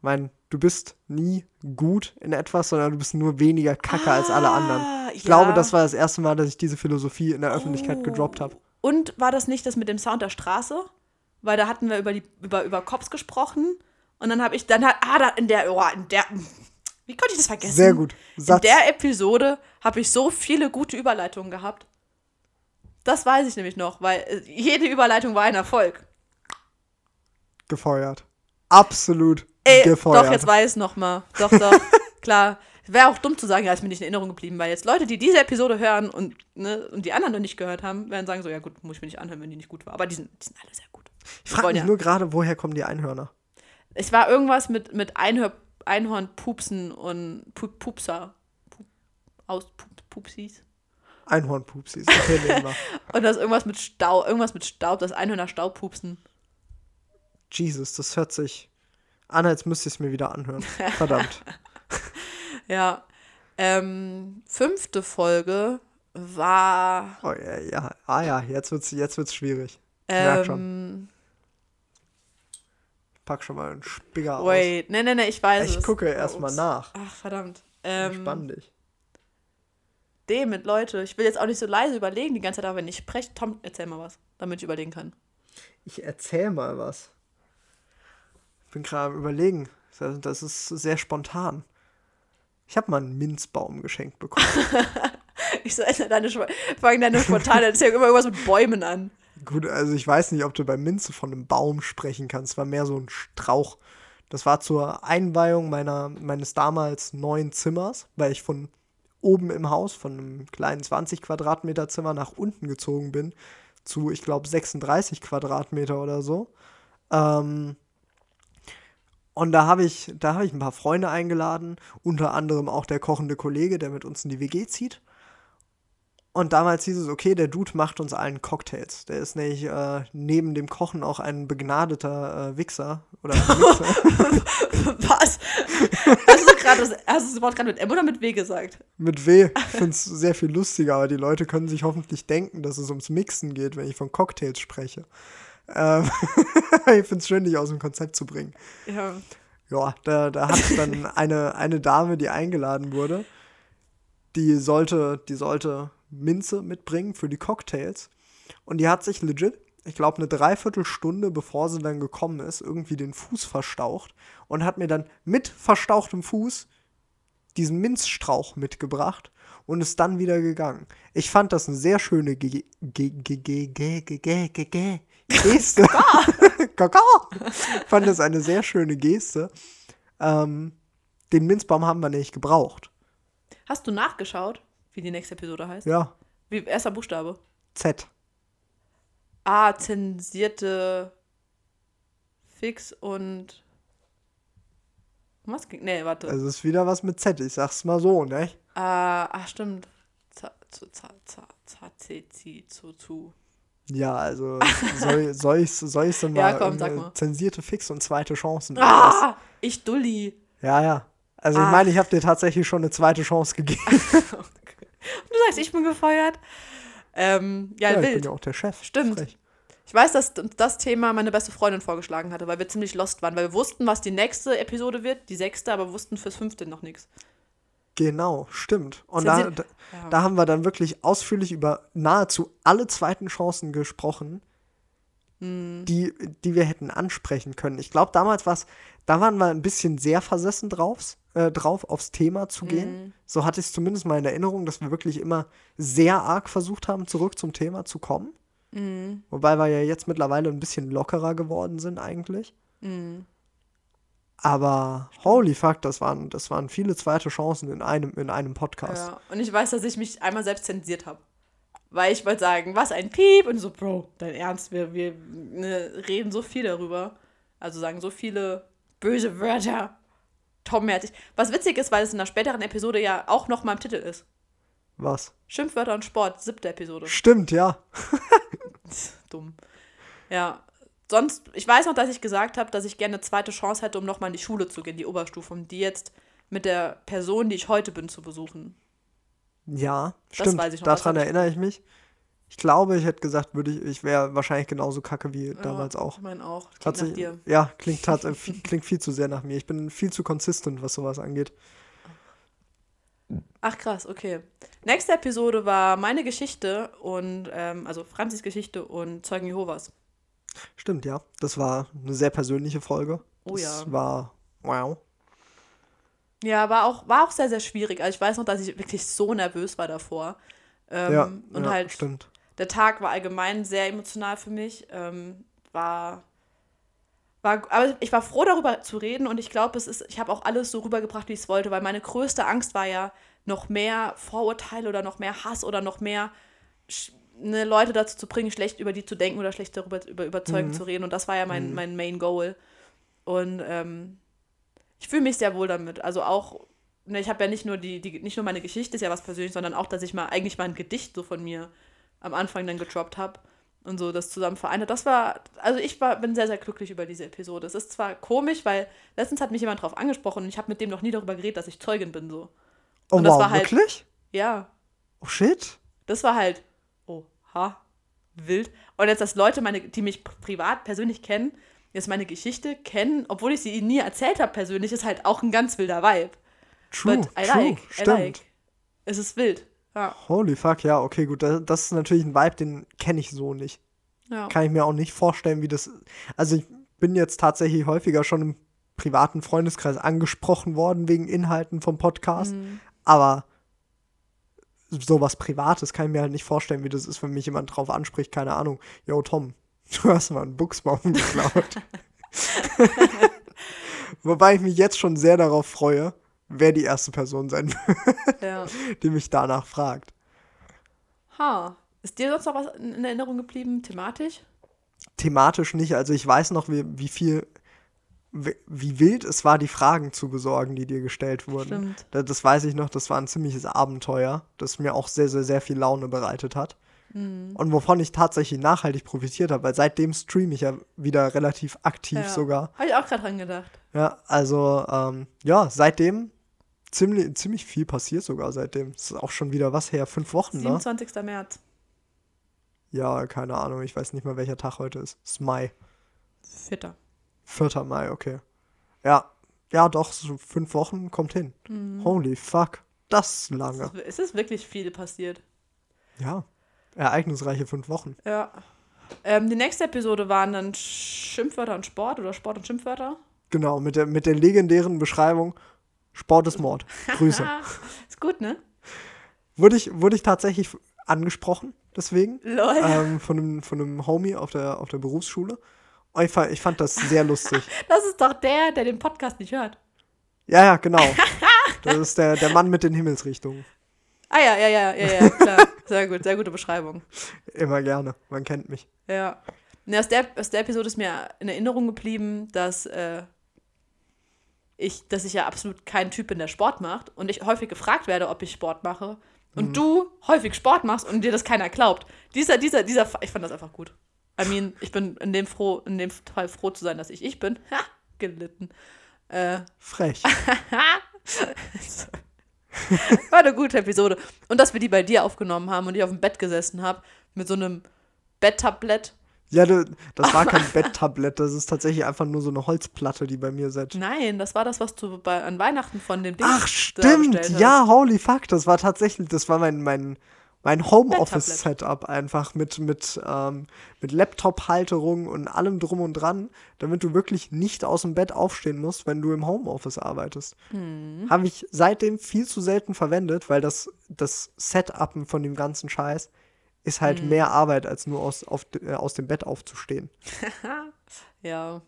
mein, du bist nie gut in etwas, sondern du bist nur weniger kacke als alle anderen. Ich ja. glaube, das war das erste Mal, dass ich diese Philosophie in der Öffentlichkeit Oh. gedroppt habe. Und war das nicht das mit dem Sound der Straße? Weil da hatten wir über die über, über Cops gesprochen und dann habe ich dann hat ah da in der oh, in der wie konnte ich das vergessen? Sehr gut. In Satz. der Episode habe ich so viele gute Überleitungen gehabt. Das weiß ich nämlich noch, weil äh, jede Überleitung war ein Erfolg. gefeuert. Absolut Ey, gefeuert. doch, jetzt weiß ich noch mal. Doch, doch, klar. Wäre auch dumm zu sagen, ja, ist mir nicht in Erinnerung geblieben, weil jetzt Leute, die diese Episode hören und, ne, und die anderen noch nicht gehört haben, werden sagen so, ja gut, muss ich mir nicht anhören, wenn die nicht gut war. Aber die sind, die sind alle sehr gut. ich frage mich ja- nur gerade, woher kommen die Einhörner? Es war irgendwas mit, mit Einhör, Einhornpupsen und Pu Pupser. Pup, aus Pup, Pupsis. Einhornpupsis. Okay. Und das irgendwas mit Staub, irgendwas mit Staub, das Einhörner Staubpupsen. Jesus, das hört sich an, als müsste ich es mir wieder anhören. Verdammt. Ja. Ähm, fünfte Folge war Oh, ja, ja. Ah ja, jetzt wird's, jetzt wird's schwierig. Ich merk schon. Ich pack schon mal einen Spigger aus. wait, nee, nee, nee, ich weiß Ich es. gucke Oh, erstmal nach. Ach, verdammt. Entspann Ähm, dich. Damit, Leute, ich will jetzt auch nicht so leise überlegen die ganze Zeit, aber wenn ich spreche, Tom, erzähl mal was, damit ich überlegen kann. Ich erzähl mal was. Ich bin gerade am überlegen. Das- ist sehr spontan. Ich habe mal einen Minzbaum geschenkt bekommen. Ich so, deine, Sp- fang deine spontane Erzählung immer irgendwas mit Bäumen an. Gut, also ich weiß nicht, ob du bei Minze von einem Baum sprechen kannst. War mehr so ein Strauch. Das war zur Einweihung meiner, meines damals neuen Zimmers, weil ich von oben im Haus, von einem kleinen 20 Quadratmeter Zimmer nach unten gezogen bin, zu, ich glaube, 36 Quadratmeter oder so. Ähm, und da habe ich, da habe ich ein paar Freunde eingeladen, unter anderem auch der kochende Kollege, der mit uns in die WG zieht. Und damals hieß es, okay, der Dude macht uns allen Cocktails. Der ist nämlich äh, neben dem Kochen auch ein begnadeter äh, Wichser. Oder Wichser. Was? Hast du gerade das, hast du das Wort gerade mit M oder mit W gesagt? mit W. Ich finde es sehr viel lustiger, aber die Leute können sich hoffentlich denken, dass es ums Mixen geht, wenn ich von Cocktails spreche. Ähm ich finde es schön, dich aus dem Konzept zu bringen. Ja. Ja, da, da hat dann eine, eine Dame, die eingeladen wurde, die sollte, die sollte Minze mitbringen für die Cocktails. Und die hat sich legit, ich glaube, eine Dreiviertelstunde, bevor sie dann gekommen ist, irgendwie den Fuß verstaucht und hat mir dann mit verstauchtem Fuß diesen Minzstrauch mitgebracht und ist dann wieder gegangen. Ich fand das eine sehr schöne Geste. Kakao. Fand das eine sehr schöne Geste. Ähm, den Minzbaum haben wir nicht gebraucht. Hast du nachgeschaut? Wie die nächste Episode heißt? Ja, Wie erster Buchstabe? Z. Ah, zensierte Fix und. Was ging? Nee, warte. Also ist wieder was mit Z, ich sag's mal so, ne? Ah, ach, stimmt. Za, zu, zu. Ja, also soll, soll ich's, soll ich's dann Ja, mal, komm, ähm, sag mal. zensierte Fix und zweite Chancen. Ah, ich Dulli. Ja, ja. Also ich Ah. meine, ich habe dir tatsächlich schon eine zweite Chance gegeben. Du sagst, ich bin gefeuert. Ähm, ja, Ja, ich bin wild. ja auch der Chef. Stimmt. Frech. Ich weiß, dass uns das Thema meine beste Freundin vorgeschlagen hatte, weil wir ziemlich lost waren, weil wir wussten, was die nächste Episode wird, die sechste, aber wussten fürs fünfte noch nichts. Genau, stimmt. Und da, da, Ja. da haben wir dann wirklich ausführlich über nahezu alle zweiten Chancen gesprochen, Hm. die, die wir hätten ansprechen können. Ich glaube, damals war da waren wir ein bisschen sehr versessen drauf, äh, drauf aufs Thema zu gehen. Mhm. So hatte ich es zumindest mal in Erinnerung, dass wir wirklich immer sehr arg versucht haben, zurück zum Thema zu kommen. Mhm. Wobei wir ja jetzt mittlerweile ein bisschen lockerer geworden sind eigentlich. Mhm. Aber holy fuck, das waren, das waren viele zweite Chancen in einem, in einem Podcast. Ja. Und ich weiß, dass ich mich einmal selbst zensiert habe. Weil ich wollte sagen, was ein Piep. Und so, Bro, dein Ernst, wir, wir ne, reden so viel darüber. Also sagen so viele böse Wörter. Tommertig. Was witzig ist, weil es in einer späteren Episode ja auch noch mal im Titel ist. Was? Schimpfwörter und Sport, siebte Episode. Stimmt, ja. Dumm. Ja. Sonst, ich weiß noch, dass ich gesagt habe, dass ich gerne eine zweite Chance hätte, um nochmal in die Schule zu gehen, die Oberstufe, um die jetzt mit der Person, die ich heute bin, zu besuchen. Ja, Das stimmt. weiß ich noch, Daran erinnere ich mich. Ich glaube, ich hätte gesagt, würde ich, ich wäre wahrscheinlich genauso kacke wie damals ja, auch. Ich meine auch. Klingt nach dir. Ja, klingt, tat, viel, klingt viel zu sehr nach mir. Ich bin viel zu consistent, was sowas angeht. Ach krass, okay. Nächste Episode war meine Geschichte und, ähm, also Franzis Geschichte und Zeugen Jehovas. Stimmt, ja. Das war eine sehr persönliche Folge. Oh das ja. war wow. Ja, war auch, war auch sehr, sehr schwierig. Also ich weiß noch, dass ich wirklich so nervös war davor. Ähm, ja, und ja, halt stimmt. Der Tag war allgemein sehr emotional für mich. Ähm, war, war, aber ich war froh darüber zu reden und ich glaube, es ist, ich habe auch alles so rübergebracht, wie ich es wollte, weil meine größte Angst war ja noch mehr Vorurteile oder noch mehr Hass oder noch mehr ne, Leute dazu zu bringen, schlecht über die zu denken oder schlecht darüber über überzeugend Mhm. zu reden und das war ja mein, Mhm. mein Main Goal. Und ähm, ich fühle mich sehr wohl damit. Also auch, ne, ich habe ja nicht nur die, die, nicht nur meine Geschichte ist ja was persönlich, sondern auch, dass ich mal eigentlich mal ein Gedicht so von mir am Anfang dann gedroppt habe und so das zusammen vereint hat. Das war, also ich war, bin sehr, sehr glücklich über diese Episode. Es ist zwar komisch, weil letztens hat mich jemand drauf angesprochen und ich habe mit dem noch nie darüber geredet, dass ich Zeugin bin so. Oh und das wow, war halt- wirklich? Ja, Oh shit. das war halt, oha, wild. Und jetzt, dass Leute, meine, die mich pri- privat persönlich kennen, jetzt meine Geschichte kennen, obwohl ich sie ihnen nie erzählt habe persönlich, ist halt auch ein ganz wilder Vibe. True, But I true, like, I stimmt. like. Es ist wild. Ja. Holy fuck, ja, okay, gut. Das, das ist natürlich ein Vibe, den kenne ich so nicht. ja. Kann ich mir auch nicht vorstellen, wie das. Also ich bin jetzt tatsächlich häufiger schon im privaten Freundeskreis angesprochen worden wegen Inhalten vom Podcast. Mhm. Aber sowas Privates kann ich mir halt nicht vorstellen, wie das ist, wenn mich jemand drauf anspricht, keine Ahnung. Yo, Tom, du hast mal einen Buchsbaum geklaut. Wobei ich mich jetzt schon sehr darauf freue, wer die erste Person sein wird, ja. die mich danach fragt. Ha. Ist dir sonst noch was in Erinnerung geblieben, thematisch? Thematisch nicht, also ich weiß noch, wie, wie viel, wie, wie wild es war, die Fragen zu besorgen, die dir gestellt wurden. Stimmt. Da- Das weiß ich noch, das war ein ziemliches Abenteuer, das mir auch sehr, sehr, sehr viel Laune bereitet hat. Mhm. Und wovon ich tatsächlich nachhaltig profitiert habe, weil seitdem streame ich ja wieder relativ aktiv Ja. sogar. Habe ich auch gerade dran gedacht. Ja, also ähm, ja, seitdem ziemlich, ziemlich viel passiert sogar seitdem. Das ist auch schon wieder was her, fünf Wochen, ne? 27. März. Ja, keine Ahnung, ich weiß nicht mal, welcher Tag heute ist. Es ist Mai. Vierter. 4. Mai, okay. Ja, ja, doch, so fünf Wochen kommt hin. Mhm. Holy fuck, das ist lange. Es ist wirklich viel passiert. Ja, ereignisreiche fünf Wochen. Ja. Ähm, die nächste Episode waren dann Schimpfwörter und Sport oder Sport und Schimpfwörter. Genau, mit der, mit der legendären Beschreibung Sport ist Mord. Grüße. ist gut, ne? wurde, ich, wurde ich tatsächlich angesprochen, deswegen. Lol. Ähm, von, einem, von einem Homie auf der, auf der Berufsschule. Und ich fand, ich fand das sehr lustig. Das ist doch der, der den Podcast nicht hört. Ja, ja, genau. Das ist der, der Mann mit den Himmelsrichtungen. Ah ja, ja, ja, ja, ja, klar. Sehr gut, sehr gute Beschreibung. Immer gerne. Man kennt mich. Ja. Ne, aus, der, aus der Episode ist mir in Erinnerung geblieben, dass, äh, ich, dass ich ja absolut kein Typ bin, der Sport macht und ich häufig gefragt werde, ob ich Sport mache und Mhm. du häufig Sport machst und dir das keiner glaubt. Dieser, dieser, dieser, ich fand das einfach gut. I mean, ich bin in dem, froh, in dem Fall froh zu sein, dass ich ich bin. Ha, gelitten. Äh, Frech. war eine gute Episode. Und dass wir die bei dir aufgenommen haben und ich auf dem Bett gesessen habe mit so einem Betttablett. Ja, das war kein Betttablett. Das ist tatsächlich einfach nur so eine Holzplatte, die bei mir seit. Nein, das war das, was du bei, an Weihnachten von dem Ding Ach, stimmt. Ja, holy fuck. Das war tatsächlich, das war mein, mein, mein. Homeoffice-Setup einfach mit, mit, ähm, mit Laptop-Halterung und allem drum und dran, damit du wirklich nicht aus dem Bett aufstehen musst, wenn du im Homeoffice arbeitest. Mhm. Habe ich seitdem viel zu selten verwendet, weil das, das Setupen von dem ganzen Scheiß ist Mhm. halt mehr Arbeit, als nur aus, auf, äh, aus dem Bett aufzustehen. Ja.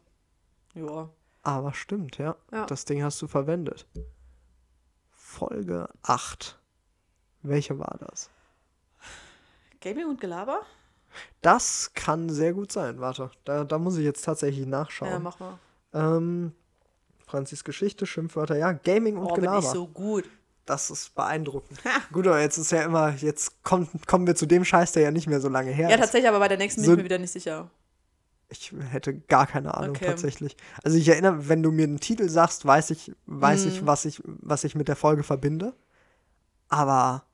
Ja. Aber stimmt, ja. Ja. Das Ding hast du verwendet. Folge 8. Welche war das? Gaming und Gelaber? Das kann sehr gut sein. Warte, da, da muss ich jetzt tatsächlich nachschauen. Ja, mach mal. ähm, Franzis Geschichte, Schimpfwörter, ja, Gaming und Oh, bin Gelaber. ich so gut. Das ist beeindruckend. gut, aber jetzt ist ja immer, jetzt kommt, kommen wir zu dem Scheiß, der ja nicht mehr so lange her Ja, ist. tatsächlich, aber bei der nächsten bin So- ich mir wieder nicht sicher. Ich hätte gar keine Ahnung Okay. tatsächlich. Also ich erinnere, wenn du mir einen Titel sagst, weiß ich, weiß Mhm. ich, was ich, was ich mit der Folge verbinde. Aber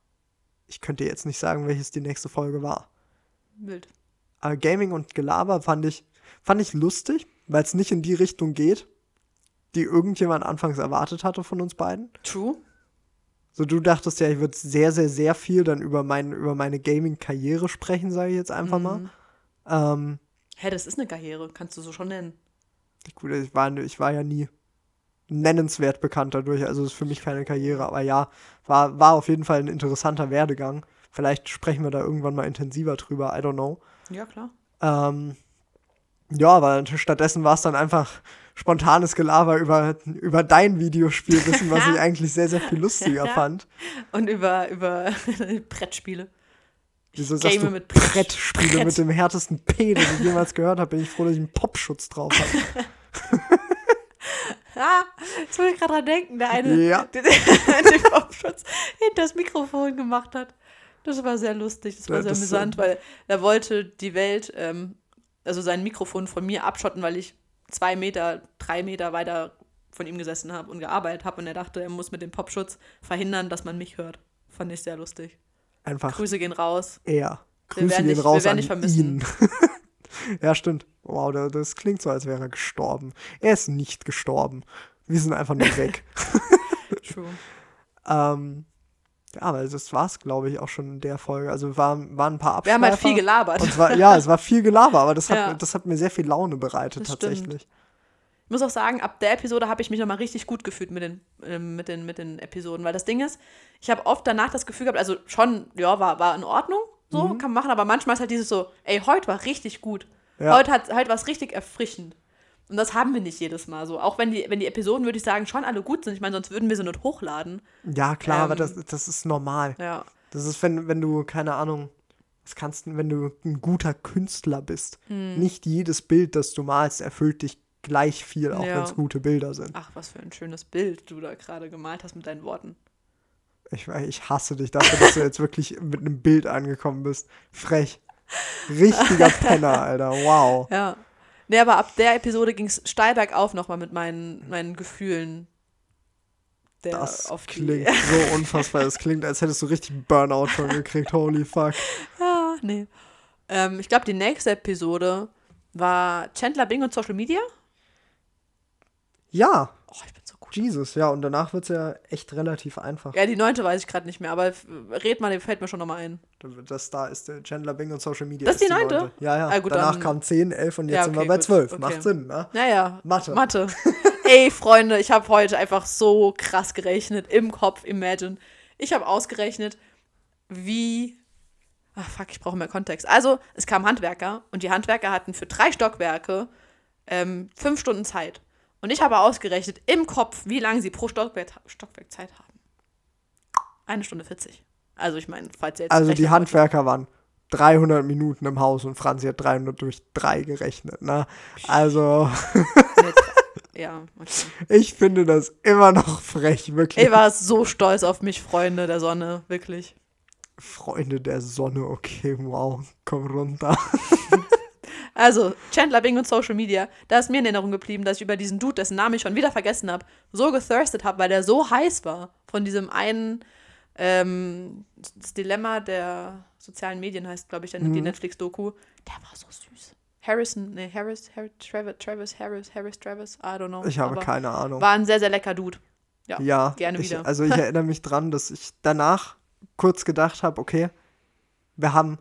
ich könnte jetzt nicht sagen, welches die nächste Folge war. Wild. Aber Gaming und Gelaber fand ich, fand ich lustig, weil es nicht in die Richtung geht, die irgendjemand anfangs erwartet hatte von uns beiden. True. So, du dachtest ja, ich würde sehr, sehr, sehr viel dann über, mein, über meine Gaming-Karriere sprechen, sage ich jetzt einfach Mhm. mal. Ähm, Hä, das ist eine Karriere, kannst du so schon nennen. Gut, ich war, ich war ja nie nennenswert bekannt dadurch, also ist für mich keine Karriere, aber ja, war, war auf jeden Fall ein interessanter Werdegang. Vielleicht sprechen wir da irgendwann mal intensiver drüber, I don't know. Ja, klar. Ähm, ja, aber stattdessen war es dann einfach spontanes Gelaber über, über dein Videospielwissen, was ich eigentlich sehr, sehr viel lustiger fand. Und über, über Brettspiele. Wieso game sagst du mit Brett- Brettspiele Brett. mit dem härtesten P, den ich jemals gehört habe? Bin ich froh, dass ich einen Popschutz drauf habe. Ah, jetzt muss ich gerade dran denken, der eine, Ja. der den Popschutz hinter das Mikrofon gemacht hat. Das war sehr lustig, das war Ja, sehr das, amüsant, weil er wollte die Welt, ähm, also sein Mikrofon von mir abschotten, weil ich zwei Meter, drei Meter weiter von ihm gesessen habe und gearbeitet habe und er dachte, er muss mit dem Popschutz verhindern, dass man mich hört. Fand ich sehr lustig. Einfach Grüße gehen raus. er. Wir Grüße werden gehen dich- raus wir werden an dich vermissen. ihn. ja, stimmt. Wow, da- das klingt so, als wäre er gestorben. Er ist nicht gestorben. Wir sind einfach nur weg. True. ähm, ja, aber das war's, glaube ich, auch schon in der Folge. Also waren, waren ein paar Wir Abschweifer. haben halt viel gelabert. Es war, ja, es war viel Gelaber, aber das hat, Ja. das hat mir sehr viel Laune bereitet, Das tatsächlich. Ich muss auch sagen, ab der Episode habe ich mich nochmal richtig gut gefühlt mit den, ähm, mit, den, mit den Episoden. Weil das Ding ist, ich habe oft danach das Gefühl gehabt, also schon, ja, war, war in Ordnung, so, Mhm. kann man machen, aber manchmal ist halt dieses so, ey, heute war richtig gut. Ja. Heute hat halt was richtig erfrischend. Und das haben wir nicht jedes Mal so. Auch wenn die, wenn die Episoden, würde ich sagen, schon alle gut sind. Ich meine, sonst würden wir sie nicht hochladen. Ja, klar, aber Ähm, das, das ist normal. Ja. Das ist, wenn, wenn du, keine Ahnung, was kannst du, wenn du ein guter Künstler bist. Hm. Nicht jedes Bild, das du malst, erfüllt dich gleich viel, auch Ja. wenn es gute Bilder sind. Ach, was für ein schönes Bild du da gerade gemalt hast mit deinen Worten. Ich, ich hasse dich dafür, dass du jetzt wirklich mit einem Bild angekommen bist. Frech. Richtiger Penner, Alter. Wow. Ja. Nee, aber ab der Episode ging es steil bergauf nochmal mit meinen, meinen Gefühlen. Der Das klingt so unfassbar. Das klingt, als hättest du richtig Burnout schon gekriegt. Holy fuck. Ah, nee. Ähm, ich glaube, die nächste Episode war Chandler Bing und Social Media. Ja, Oh, ich bin so. Jesus, ja. Und danach wird es ja echt relativ einfach. Ja, die neunte weiß ich gerade nicht mehr, aber red mal, die fällt mir schon nochmal ein. Das da ist der Chandler Bing und Social Media. Das ist die neunte? Ja, ja. Ah, gut, Danach dann- kam 10, 11 und jetzt Ja, sind wir okay, bei gut. 12. Okay. Macht Sinn, ne? Naja. Mathe. Mathe. Ey, Freunde, ich habe heute einfach so krass gerechnet. Im Kopf, imagine. Ich habe ausgerechnet, wie. Ach, fuck, ich brauche mehr Kontext. Also, es kamen Handwerker und die Handwerker hatten für drei Stockwerke ähm, fünf Stunden Zeit. Und ich habe ausgerechnet im Kopf, wie lange sie pro Stockwerk, Stockwerk Zeit haben. Eine Stunde 40. Also, ich meine, falls ihr jetzt. Also die rechnen wollt. Handwerker waren 300 Minuten im Haus und Franzi hat 300 durch 3 gerechnet. Ne? Also Ja, okay. ich finde das immer noch frech, wirklich. Ich war so stolz auf mich, Freunde der Sonne, wirklich. Freunde der Sonne, okay, wow, komm runter. Also, Chandler Bing und Social Media, da ist mir in Erinnerung geblieben, dass ich über diesen Dude, dessen Namen ich schon wieder vergessen habe, so gethirstet habe, weil der so heiß war von diesem einen, ähm, das Dilemma der sozialen Medien heißt, glaube ich, die Mhm. Netflix-Doku. Der war so süß. Harrison, nee, Harris, Harris, Travis, Travis, Harris, Harris, Travis, I don't know. Ich habe aber keine Ahnung. War ein sehr, sehr lecker Dude. Ja, Ja, gerne ich, wieder. Also ich erinnere mich dran, dass ich danach kurz gedacht habe, okay, wir haben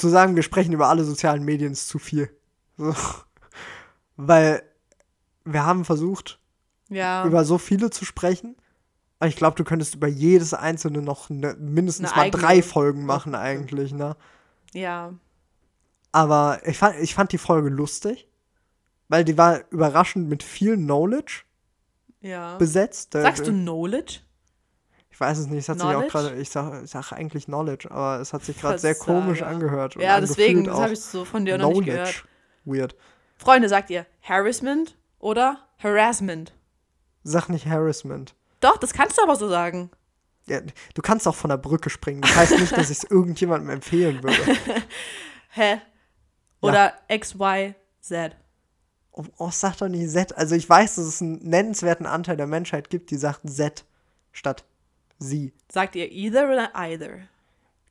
zu sagen, wir sprechen über alle sozialen Medien ist zu viel. So. Weil wir haben versucht, Ja, über so viele zu sprechen. Aber ich glaube, du könntest über jedes einzelne noch ne, mindestens Eine mal eigene- drei Folgen machen eigentlich, ne? ja. Aber ich fand, ich fand die Folge lustig, weil die war überraschend mit viel Knowledge Ja. besetzt. Äh, Sagst du Knowledge? Ich weiß es nicht, es hat sich auch Knowledge? gerade, ich sag, ich sag eigentlich Knowledge, aber es hat sich gerade sehr komisch angehört. und Ja, deswegen, das habe ich so von dir noch nicht gehört. Knowledge. Weird. Freunde, sagt ihr Harassment oder Harassment? Sag nicht Harassment. Doch, das kannst du aber so sagen. Ja, du kannst auch von der Brücke springen. Das heißt nicht, dass ich es irgendjemandem empfehlen würde. Hä? Oder X, Y, Z. Oh, oh, sag doch nicht Z. Also ich weiß, dass es einen nennenswerten Anteil der Menschheit gibt, die sagt Z statt sie. Sagt ihr either oder either?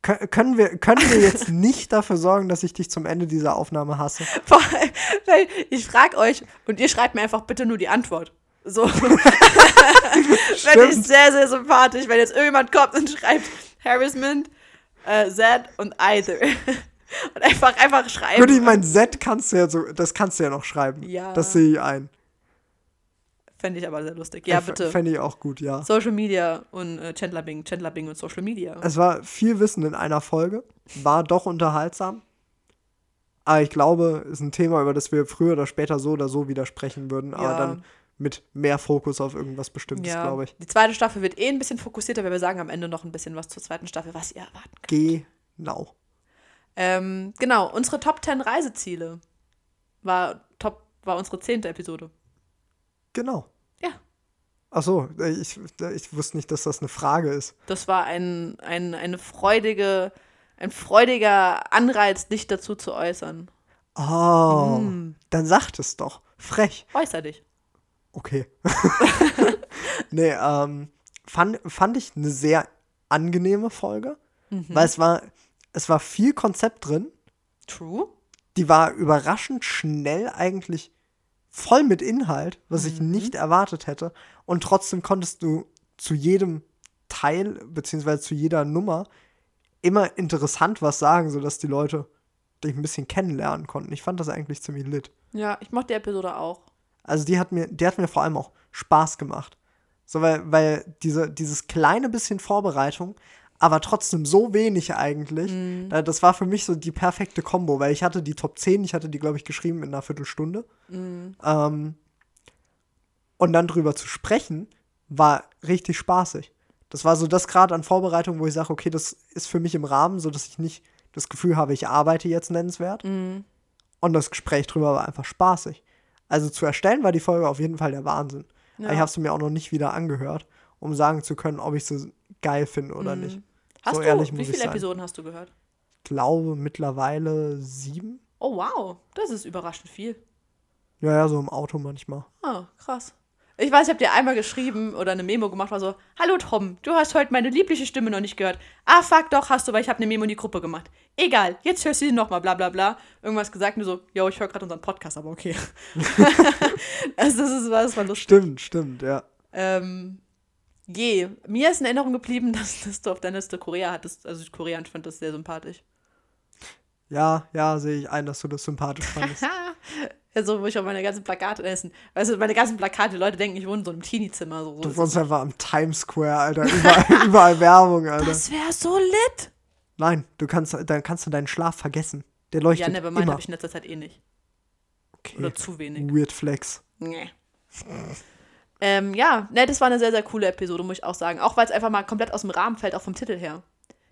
Kö- können, wir, können wir jetzt nicht dafür sorgen, dass ich dich zum Ende dieser Aufnahme hasse? Weil ich frage euch und ihr schreibt mir einfach bitte nur die Antwort. So. Fände ich sehr, sehr sympathisch, wenn jetzt irgendjemand kommt und schreibt Harassment, äh, Z und either. Und einfach, einfach schreiben. Gut, ich mein Z kannst du ja so, das kannst du ja noch schreiben. Ja. Das sehe ich ein. Fände ich aber sehr lustig. Ja, F- bitte. Fände ich auch gut, ja. Social Media und äh, Chandler Bing, Chandler Bing und Social Media. Es war viel Wissen in einer Folge, war doch unterhaltsam. Aber ich glaube, ist ein Thema, über das wir früher oder später so oder so wieder sprechen würden, aber Ja. dann mit mehr Fokus auf irgendwas Bestimmtes, ja, glaube ich. die zweite Staffel wird eh ein bisschen fokussierter, weil wir sagen am Ende noch ein bisschen was zur zweiten Staffel, was ihr erwarten könnt. Genau. Ähm, genau, unsere Top 10 Reiseziele war, top, war unsere zehnte Episode. Genau. Ja. Ach so, ich, ich wusste nicht, dass das eine Frage ist. Das war ein, ein, eine freudige, ein freudiger Anreiz, dich dazu zu äußern. Oh, Mm. dann sagt es doch. Frech. Äußer dich. Okay. nee, ähm, fand, fand ich eine sehr angenehme Folge, Mhm. weil es war, es war viel Konzept drin. True. Die war überraschend schnell eigentlich voll mit Inhalt, was ich Mhm. nicht erwartet hätte. Und trotzdem konntest du zu jedem Teil, beziehungsweise zu jeder Nummer, immer interessant was sagen, sodass die Leute dich ein bisschen kennenlernen konnten. Ich fand das eigentlich ziemlich lit. Ja, ich mochte die Episode auch. Also die hat mir, die hat mir vor allem auch Spaß gemacht. So, weil, weil diese, dieses kleine bisschen Vorbereitung, aber trotzdem so wenig eigentlich, da- das war für mich so die perfekte Kombo, weil ich hatte die Top 10, ich hatte die, glaube ich, geschrieben in einer Viertelstunde. Ähm, und dann drüber zu sprechen, war richtig spaßig. Das war so das Grad an Vorbereitung, wo ich sage, okay, das ist für mich im Rahmen, so dass ich nicht das Gefühl habe, ich arbeite jetzt nennenswert. Und das Gespräch drüber war einfach spaßig. Also zu erstellen war die Folge auf jeden Fall der Wahnsinn. Aber ich habe sie mir auch noch nicht wieder angehört, um sagen zu können, ob ich sie geil finde oder nicht. Hast so du, ehrlich wie ich viele sein. Episoden hast du gehört? Glaube mittlerweile sieben. Oh, wow. Das ist überraschend viel. Ja, ja, so im Auto manchmal. Ah, krass. Ich weiß, ich habe dir einmal geschrieben oder eine Memo gemacht, war so, hallo Tom, du hast heute meine liebliche Stimme noch nicht gehört. Ah, fuck, doch, hast du, weil ich habe eine Memo in die Gruppe gemacht. Egal, jetzt hörst du sie nochmal, bla bla bla. Irgendwas gesagt, nur so, yo, ich höre gerade unseren Podcast, aber okay. also das ist was, war lustig. Stimmt, stimmt, ja. Ähm, je, mir ist in Erinnerung geblieben, dass, dass du auf deiner Liste Korea hattest, also Südkorea, und ich fand das sehr sympathisch. Ja, ja, sehe ich ein, dass du das sympathisch fandest. Ja, so, wo ich auch meine ganzen Plakate essen. Weißt du, meine ganzen Plakate, die Leute denken, ich wohne in so einem Teenie-Zimmer. So, so Du wohnst einfach am Times Square, Alter. Überall, überall Werbung, Alter. Das wäre so lit. Nein, du kannst, dann kannst du deinen Schlaf vergessen. Der leuchtet Ja, Nevermind immer. habe ich in letzter Zeit eh nicht. okay. Oder zu wenig. Weird Flex. Nee. Ähm, ja, ne, das war eine sehr, sehr coole Episode, muss ich auch sagen. Auch weil es einfach mal komplett aus dem Rahmen fällt, auch vom Titel her.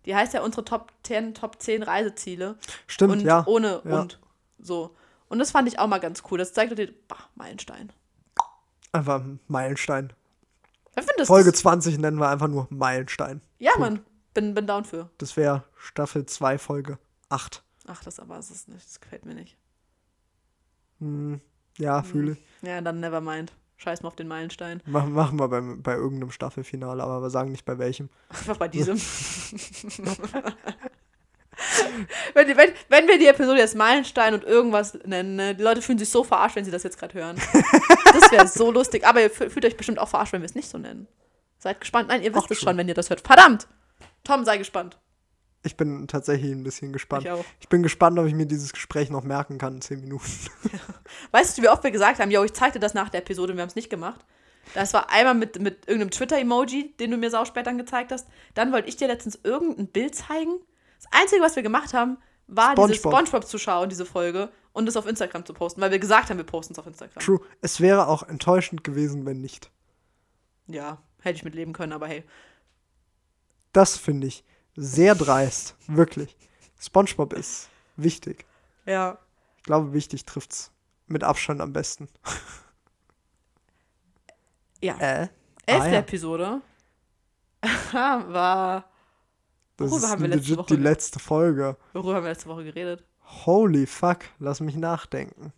Die heißt ja unsere Top 10, Top 10 Reiseziele. Stimmt, und ja. ohne ja. und. So. Und das fand ich auch mal ganz cool. Das zeigt dir, bah, Meilenstein. Einfach ein Meilenstein. Ich finde das. Folge 20 nennen wir einfach nur Meilenstein. Ja, Mann. Bin, bin down für. Das wäre Staffel 2, Folge 8. Ach, das aber ist es nicht. Das gefällt mir nicht. Hm, ja, fühle ich. Ja, dann Nevermind. Scheiß mal auf den Meilenstein. Machen, machen wir bei, bei irgendeinem Staffelfinale, aber wir sagen nicht bei welchem. Einfach bei diesem. wenn, wenn, wenn wir die Episode jetzt Meilenstein und irgendwas nennen, ne, die Leute fühlen sich so verarscht, wenn sie das jetzt gerade hören. Das wäre so lustig. Aber ihr fühlt euch bestimmt auch verarscht, wenn wir es nicht so nennen. Seid gespannt. Nein, ihr wisst Ach, es schon, wenn ihr das hört. Verdammt! Tom, sei gespannt. Ich bin tatsächlich ein bisschen gespannt. Ich auch. Ich bin gespannt, ob ich mir dieses Gespräch noch merken kann in 10 Minuten. Weißt du, wie oft wir gesagt haben, yo, ich zeig dir das nach der Episode und wir haben es nicht gemacht? Das war einmal mit, mit irgendeinem Twitter-Emoji, den du mir sau spät dann gezeigt hast. Dann wollte ich dir letztens irgendein Bild zeigen. Das Einzige, was wir gemacht haben, war dieses SpongeBob. Spongebob zu schauen, diese Folge, und es auf Instagram zu posten, weil wir gesagt haben, wir posten es auf Instagram. True. Es wäre auch enttäuschend gewesen, wenn nicht. Ja, hätte ich mit leben können, aber hey. Das finde ich sehr dreist. Wirklich. SpongeBob ist wichtig. Ja. Ich glaube, wichtig trifft's mit Abstand am besten. Ja. Äh? Elfte ah, ja. Episode war. Das Worüber ist haben wir letzte legit Woche die letzte Folge. Worüber haben wir letzte Woche geredet? Holy fuck. Lass mich nachdenken.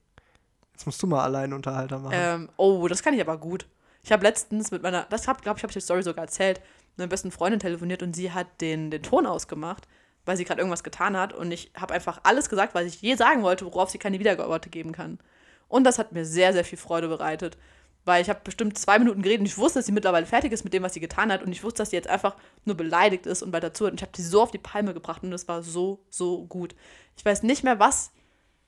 Jetzt musst du mal Alleinunterhalter machen. Ähm, oh, das kann ich aber gut. Ich habe letztens mit meiner, das glaube ich, habe ich die Story sogar erzählt, mit meiner besten Freundin telefoniert und sie hat den, den Ton ausgemacht, weil sie gerade irgendwas getan hat und ich habe einfach alles gesagt, was ich je sagen wollte, worauf sie keine Wiederworte geben kann. Und das hat mir sehr, sehr viel Freude bereitet, weil ich habe bestimmt zwei Minuten geredet und ich wusste, dass sie mittlerweile fertig ist mit dem, was sie getan hat und ich wusste, dass sie jetzt einfach nur beleidigt ist und weiter zuhört und ich habe sie so auf die Palme gebracht und das war so, so gut. Ich weiß nicht mehr, was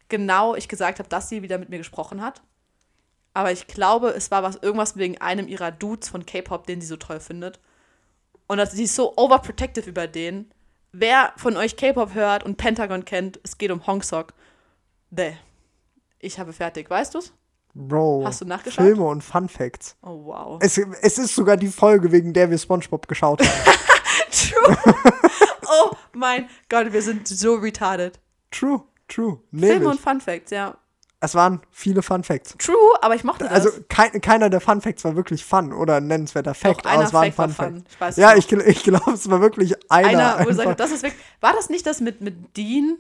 genau ich gesagt habe, dass sie wieder mit mir gesprochen hat. Aber ich glaube, es war was, irgendwas wegen einem ihrer Dudes von K-Pop, den sie so toll findet. Und dass sie ist so overprotective über den. Wer von euch K-Pop hört und Pentagon kennt, es geht um Hongsok. Bäh. Ich habe fertig, weißt du's? Bro. hast du nachgeschaut? Filme und Fun Facts. Oh, wow. Es, es ist sogar die Folge, wegen der wir SpongeBob geschaut haben. True. oh mein Gott, wir sind so retarded. true, true. Filme Nämlich. und Fun Facts, ja. Es waren viele Fun Facts. True, aber ich mochte das. Also kein, keiner der Fun Facts war wirklich fun oder ein nennenswerter Fact, Doch, aber es war ein Fact war Fun Fact. fun. Ich weiß ja, ich, ich glaube, es war wirklich einer. einer, wo einfach. habe, das ist weg. War das nicht das mit, mit Dean?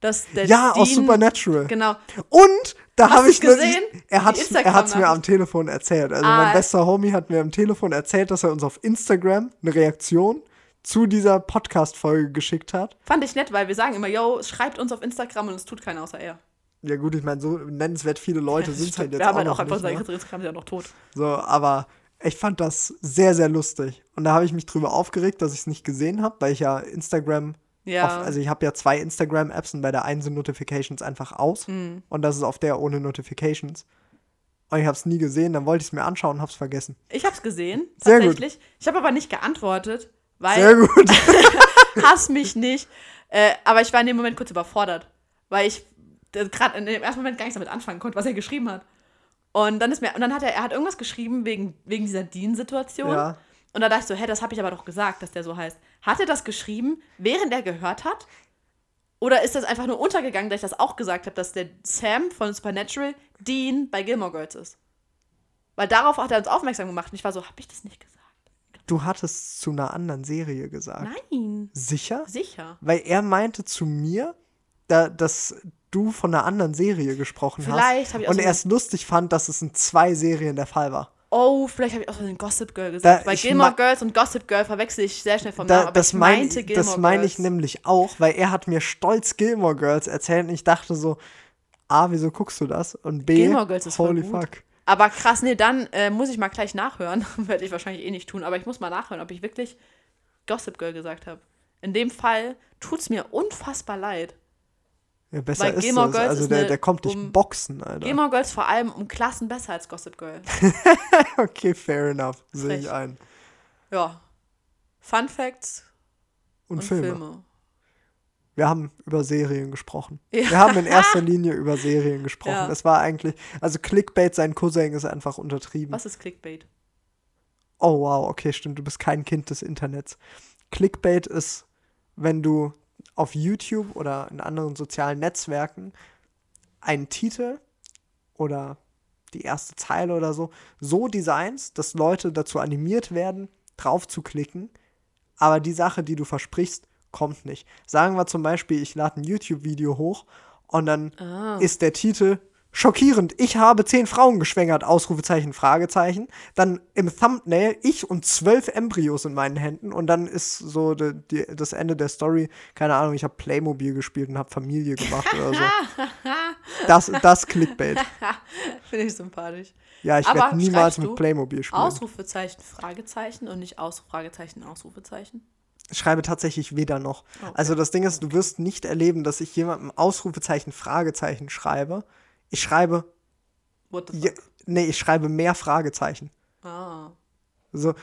Das, der ja, Dean, aus Supernatural. Genau. Und da habe ich gesehen? Er hat es mir am. Telefon erzählt. Also Ah. mein bester Homie hat mir am Telefon erzählt, dass er uns auf Instagram eine Reaktion zu dieser Podcast-Folge geschickt hat. Fand ich nett, weil wir sagen immer, yo, schreibt uns auf Instagram und es tut keiner außer er. Ja gut, ich meine, so nennenswert viele Leute sind es halt jetzt wir haben auch halt noch auch einfach unser ne? Instagram ist ja noch tot. So, aber ich fand das sehr, sehr lustig. Und da habe ich mich drüber aufgeregt, dass ich es nicht gesehen habe, weil ich ja Instagram, Ja. auf, also ich habe ja zwei Instagram-Apps und bei der einen sind Notifications einfach aus Mhm. und das ist auf der ohne Notifications. Und ich habe es nie gesehen, dann wollte ich es mir anschauen und habe es vergessen. Ich hab's gesehen, Sehr gut. tatsächlich. Ich habe aber nicht geantwortet, weil Sehr gut. hass mich nicht. Äh, aber ich war in dem Moment kurz überfordert, weil ich gerade in dem ersten Moment gar nichts damit anfangen konnte, was er geschrieben hat. Und dann ist mir, und dann hat er, er hat irgendwas geschrieben wegen, wegen dieser Dean-Situation. Ja. Und da dachte ich so, hä, das habe ich aber doch gesagt, dass der so heißt. Hat er das geschrieben, während er gehört hat? Oder ist das einfach nur untergegangen, dass ich das auch gesagt habe, dass der Sam von Supernatural Dean bei Gilmore Girls ist? Weil darauf hat er uns aufmerksam gemacht und ich war so, habe ich das nicht gesagt? Du hattest zu einer anderen Serie gesagt. Nein, Sicher? sicher. Weil er meinte zu mir, da, dass du von einer anderen Serie gesprochen Vielleicht hast. und so- er es lustig fand, dass es in zwei Serien der Fall war. Oh, vielleicht habe ich auch so den Gossip Girl gesagt. Da- Weil Gilmore Girls und Gossip Girl verwechsel ich sehr schnell vom Da, Namen. Aber das ich meine meinte Gilmore das meine ich nämlich auch, weil er hat mir stolz Gilmore Girls erzählt und ich dachte so, A, wieso guckst du das? Und B, Gilmore Girls ist holy fuck. Aber krass, nee, dann äh, muss ich mal gleich nachhören. Werde ich wahrscheinlich eh nicht tun, aber ich muss mal nachhören, ob ich wirklich Gossip Girl gesagt habe. In dem Fall tut es mir unfassbar leid. Ja, besser Weil ist Gilmore. Girls Also der, eine- der kommt nicht um- boxen, Alter. Gilmore Girls vor allem um Klassen besser als Gossip Girl. okay, fair enough. Sehe ich ein. ja. Fun Facts Und, und, Filme. Filme. Wir haben über Serien gesprochen. Ja. Wir haben in erster Linie über Serien gesprochen. Ja. Es war eigentlich, also Clickbait, sein Cousin ist einfach untertrieben. Was ist Clickbait? Oh wow, okay, stimmt, du bist kein Kind des Internets. Clickbait ist, wenn du auf YouTube oder in anderen sozialen Netzwerken einen Titel oder die erste Zeile oder so so designst, dass Leute dazu animiert werden, drauf zu klicken, aber die Sache, die du versprichst, kommt nicht. Sagen wir zum Beispiel, ich lade ein YouTube-Video hoch und dann Ah. ist der Titel schockierend. Ich habe zehn Frauen geschwängert, Ausrufezeichen, Fragezeichen. Dann im Thumbnail ich und zwölf Embryos in meinen Händen und dann ist so de, die, das Ende der Story, keine Ahnung, ich habe Playmobil gespielt und habe Familie gemacht oder so. Das, das Clickbait. Finde ich sympathisch. Ja, ich werde niemals mit Playmobil spielen. Ausrufezeichen, Fragezeichen und nicht Aus Fragezeichen, Ausrufezeichen. Ich schreibe tatsächlich weder noch. Okay. Also das Ding ist, du wirst nicht erleben, dass ich jemandem Ausrufezeichen, Fragezeichen schreibe. Ich schreibe, What the fuck? ja, nee, ich schreibe mehr Fragezeichen. Ah. So,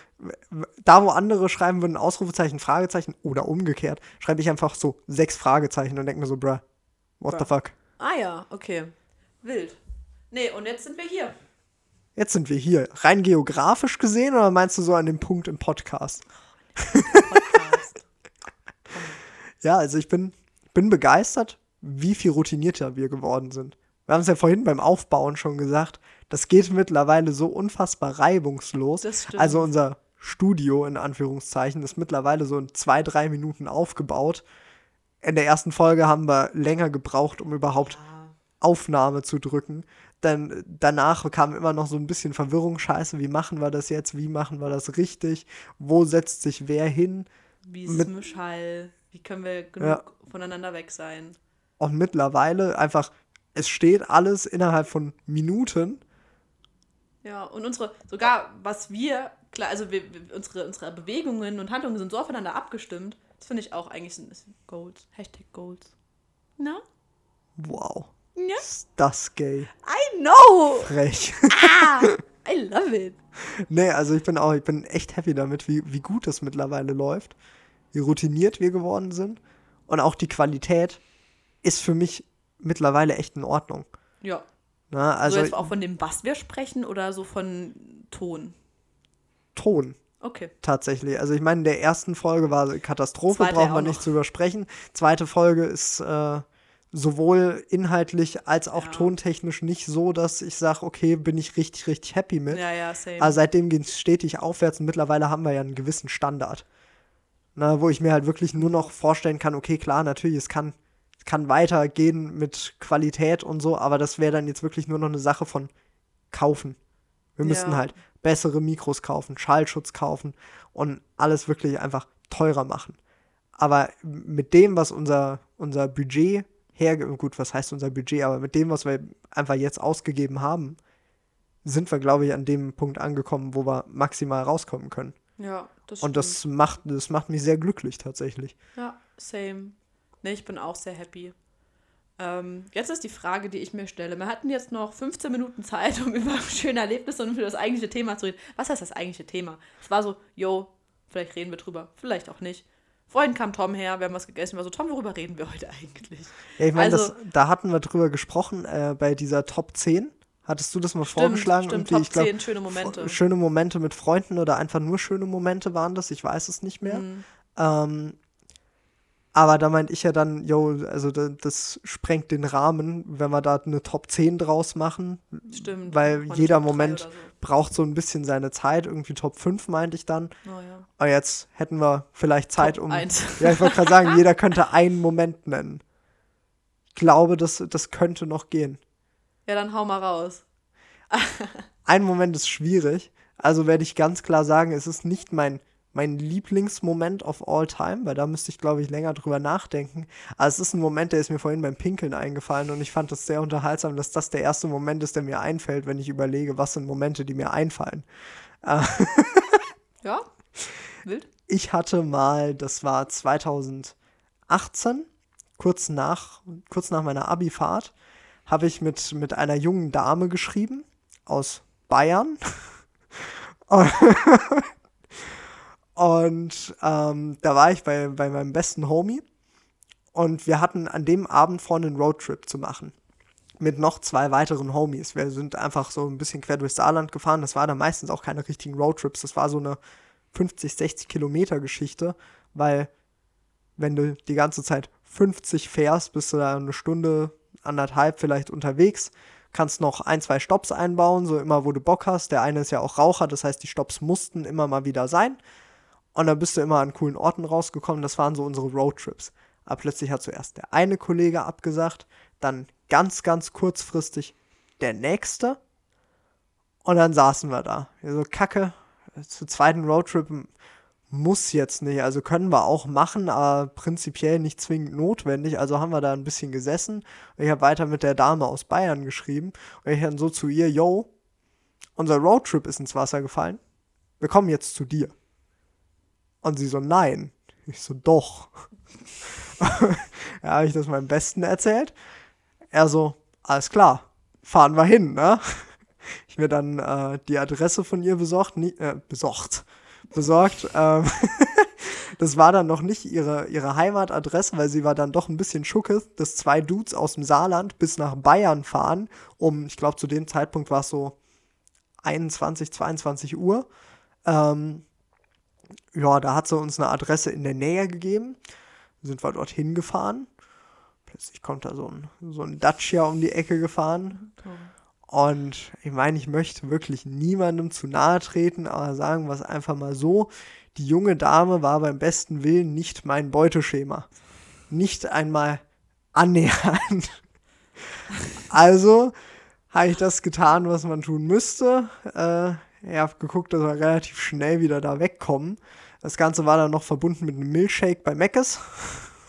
da wo andere schreiben würden Ausrufezeichen, Fragezeichen oder umgekehrt, schreibe ich einfach so sechs Fragezeichen und denke mir so, bruh, what the Bruh. fuck? ah ja, okay. Wild. Nee, und jetzt sind wir hier. Jetzt sind wir hier. Rein geografisch gesehen oder meinst du so an dem Punkt im Podcast? Podcast. Ja, also ich bin, bin begeistert, wie viel routinierter wir geworden sind. Wir haben es ja vorhin beim Aufbauen schon gesagt, das geht mittlerweile so unfassbar reibungslos. Also unser Studio in Anführungszeichen ist mittlerweile so in zwei, drei Minuten aufgebaut. In der ersten Folge haben wir länger gebraucht, um überhaupt Ah, Aufnahme zu drücken. Dann danach kam immer noch so ein bisschen Verwirrung. Scheiße, wie machen wir das jetzt? Wie machen wir das richtig? Wo setzt sich wer hin? wie ist es Mit- Mischhall? Wie können wir genug Ja. voneinander weg sein? Und mittlerweile einfach, es steht alles innerhalb von Minuten. Ja, und unsere, sogar was wir, klar, also wir, unsere, unsere Bewegungen und Handlungen sind so aufeinander abgestimmt. Das finde ich auch eigentlich sind ist Goals. Hashtag Goals. Na? Wow. Ja. Ist das gay. I know! Frech. Ah! I love it. nee, also ich bin auch, ich bin echt happy damit, wie, wie gut das mittlerweile läuft. Wie routiniert wir geworden sind. Und auch die Qualität ist für mich mittlerweile echt in Ordnung. Ja. Na, Also also jetzt auch von dem, was wir sprechen oder so von Ton. Ton. Okay. tatsächlich. Also ich meine, in der ersten Folge war Katastrophe, Zweite wir auch nicht zu übersprechen. Zweite Folge ist äh, sowohl inhaltlich als auch Ja. tontechnisch nicht so, dass ich sage, okay, bin ich richtig, richtig happy mit. Ja, ja, same. Aber seitdem geht es stetig aufwärts und mittlerweile haben wir ja einen gewissen Standard. Na, wo ich mir halt wirklich nur noch vorstellen kann, okay, klar, natürlich, es kann, kann weitergehen mit Qualität und so, aber das wäre dann jetzt wirklich nur noch eine Sache von kaufen. Wir müssten Ja. halt bessere Mikros kaufen, Schallschutz kaufen und alles wirklich einfach teurer machen. Aber mit dem, was unser, unser Budget herge... Gut, was heißt unser Budget? Aber mit dem, was wir einfach jetzt ausgegeben haben, sind wir, glaube ich, an dem Punkt angekommen, wo wir maximal rauskommen können. ja, das Und das macht, das macht mich sehr glücklich tatsächlich. Ja, same. Ne, ich bin auch sehr happy. Ähm, jetzt ist die Frage, die ich mir stelle. Wir hatten jetzt noch 15 Minuten Zeit, um über schöne Erlebnisse und über das eigentliche Thema zu reden. Was heißt das eigentliche Thema? Es war so, yo, vielleicht reden wir drüber, vielleicht auch nicht. Vorhin kam Tom her, wir haben was gegessen, war so, Tom, worüber reden wir heute eigentlich? Ja, ich meine, Also- da hatten wir drüber gesprochen, äh, bei dieser Top 10. Hattest du das mal vorgeschlagen? stimmt, Top ich glaub, 10 schöne Momente. Schöne Momente mit Freunden oder einfach nur schöne Momente waren das, ich weiß es nicht mehr. Mhm. Ähm, aber da meinte ich ja dann, yo, also da, das sprengt den Rahmen, wenn wir da eine Top 10 draus machen. Stimmt. Weil jeder Top Moment oder braucht so ein bisschen seine Zeit. Irgendwie Top 5 meinte ich dann. So. Oh, ja. Aber jetzt hätten wir vielleicht Zeit, Top um. eins. Ja, ich wollte gerade sagen, jeder könnte einen Moment nennen. Ich glaube, das, das könnte noch gehen. ja, dann hau mal raus. Ein Moment ist schwierig. Also werde ich ganz klar sagen, es ist nicht mein, mein Lieblingsmoment of all time, weil da müsste ich, glaube ich, länger drüber nachdenken. Aber es ist ein Moment, der ist mir vorhin beim Pinkeln eingefallen und ich fand das sehr unterhaltsam, dass das der erste Moment ist, der mir einfällt, wenn ich überlege, was sind Momente, die mir einfallen. Ja? Wild? Ich hatte mal, das war 2018, kurz nach, kurz nach meiner Abifahrt, habe ich mit, mit einer jungen Dame geschrieben aus Bayern. Und ähm, da war ich bei, bei meinem besten Homie. Und wir hatten an dem Abend vor, einen Roadtrip zu machen. Mit noch zwei weiteren Homies. Wir sind einfach so ein bisschen quer durchs Saarland gefahren. Das war dann meistens auch keine richtigen Roadtrips. Das war so eine 50, 60 Kilometer Geschichte. Weil, wenn du die ganze Zeit 50 fährst, bist du da eine Stunde, anderthalb vielleicht unterwegs. Kannst noch ein, zwei Stops einbauen, so immer, wo du Bock hast. Der eine ist ja auch Raucher, das heißt, die Stops mussten immer mal wieder sein. Und dann bist du immer an coolen Orten rausgekommen. Das waren so unsere Roadtrips. Aber plötzlich hat zuerst der eine Kollege abgesagt, dann ganz, ganz kurzfristig der nächste. Und dann saßen wir da. Wir so, Kacke, zu zweiten Roadtrip muss jetzt nicht. Also können wir auch machen, aber prinzipiell nicht zwingend notwendig. Also haben wir da ein bisschen gesessen. Und ich habe weiter mit der Dame aus Bayern geschrieben. Und ich dann so zu ihr, yo, unser Roadtrip ist ins Wasser gefallen. Wir kommen jetzt zu dir. Und sie so, nein. Ich so, doch. ja, habe ich das meinem Besten erzählt. Er so, alles klar, fahren wir hin, ne? Ich mir dann äh, die Adresse von ihr besorgt, nie, äh, besorgt, besorgt. Ähm, das war dann noch nicht ihre, ihre Heimatadresse, weil sie war dann doch ein bisschen schucke, dass zwei Dudes aus dem Saarland bis nach Bayern fahren, um, ich glaube, zu dem Zeitpunkt war es so 21, 22 Uhr. Ähm, ja, da hat sie uns eine Adresse in der Nähe gegeben. Sind wir dorthin gefahren. Plötzlich kommt da so ein, so ein Dacia um die Ecke gefahren. Und ich meine, ich möchte wirklich niemandem zu nahe treten, aber sagen wir es einfach mal so. Die junge Dame war beim besten Willen nicht mein Beuteschema. Nicht einmal annähernd. Also habe ich das getan, was man tun müsste. Äh, ich habe geguckt, dass wir relativ schnell wieder da wegkommen. Das Ganze war dann noch verbunden mit einem Milchshake bei Meckes.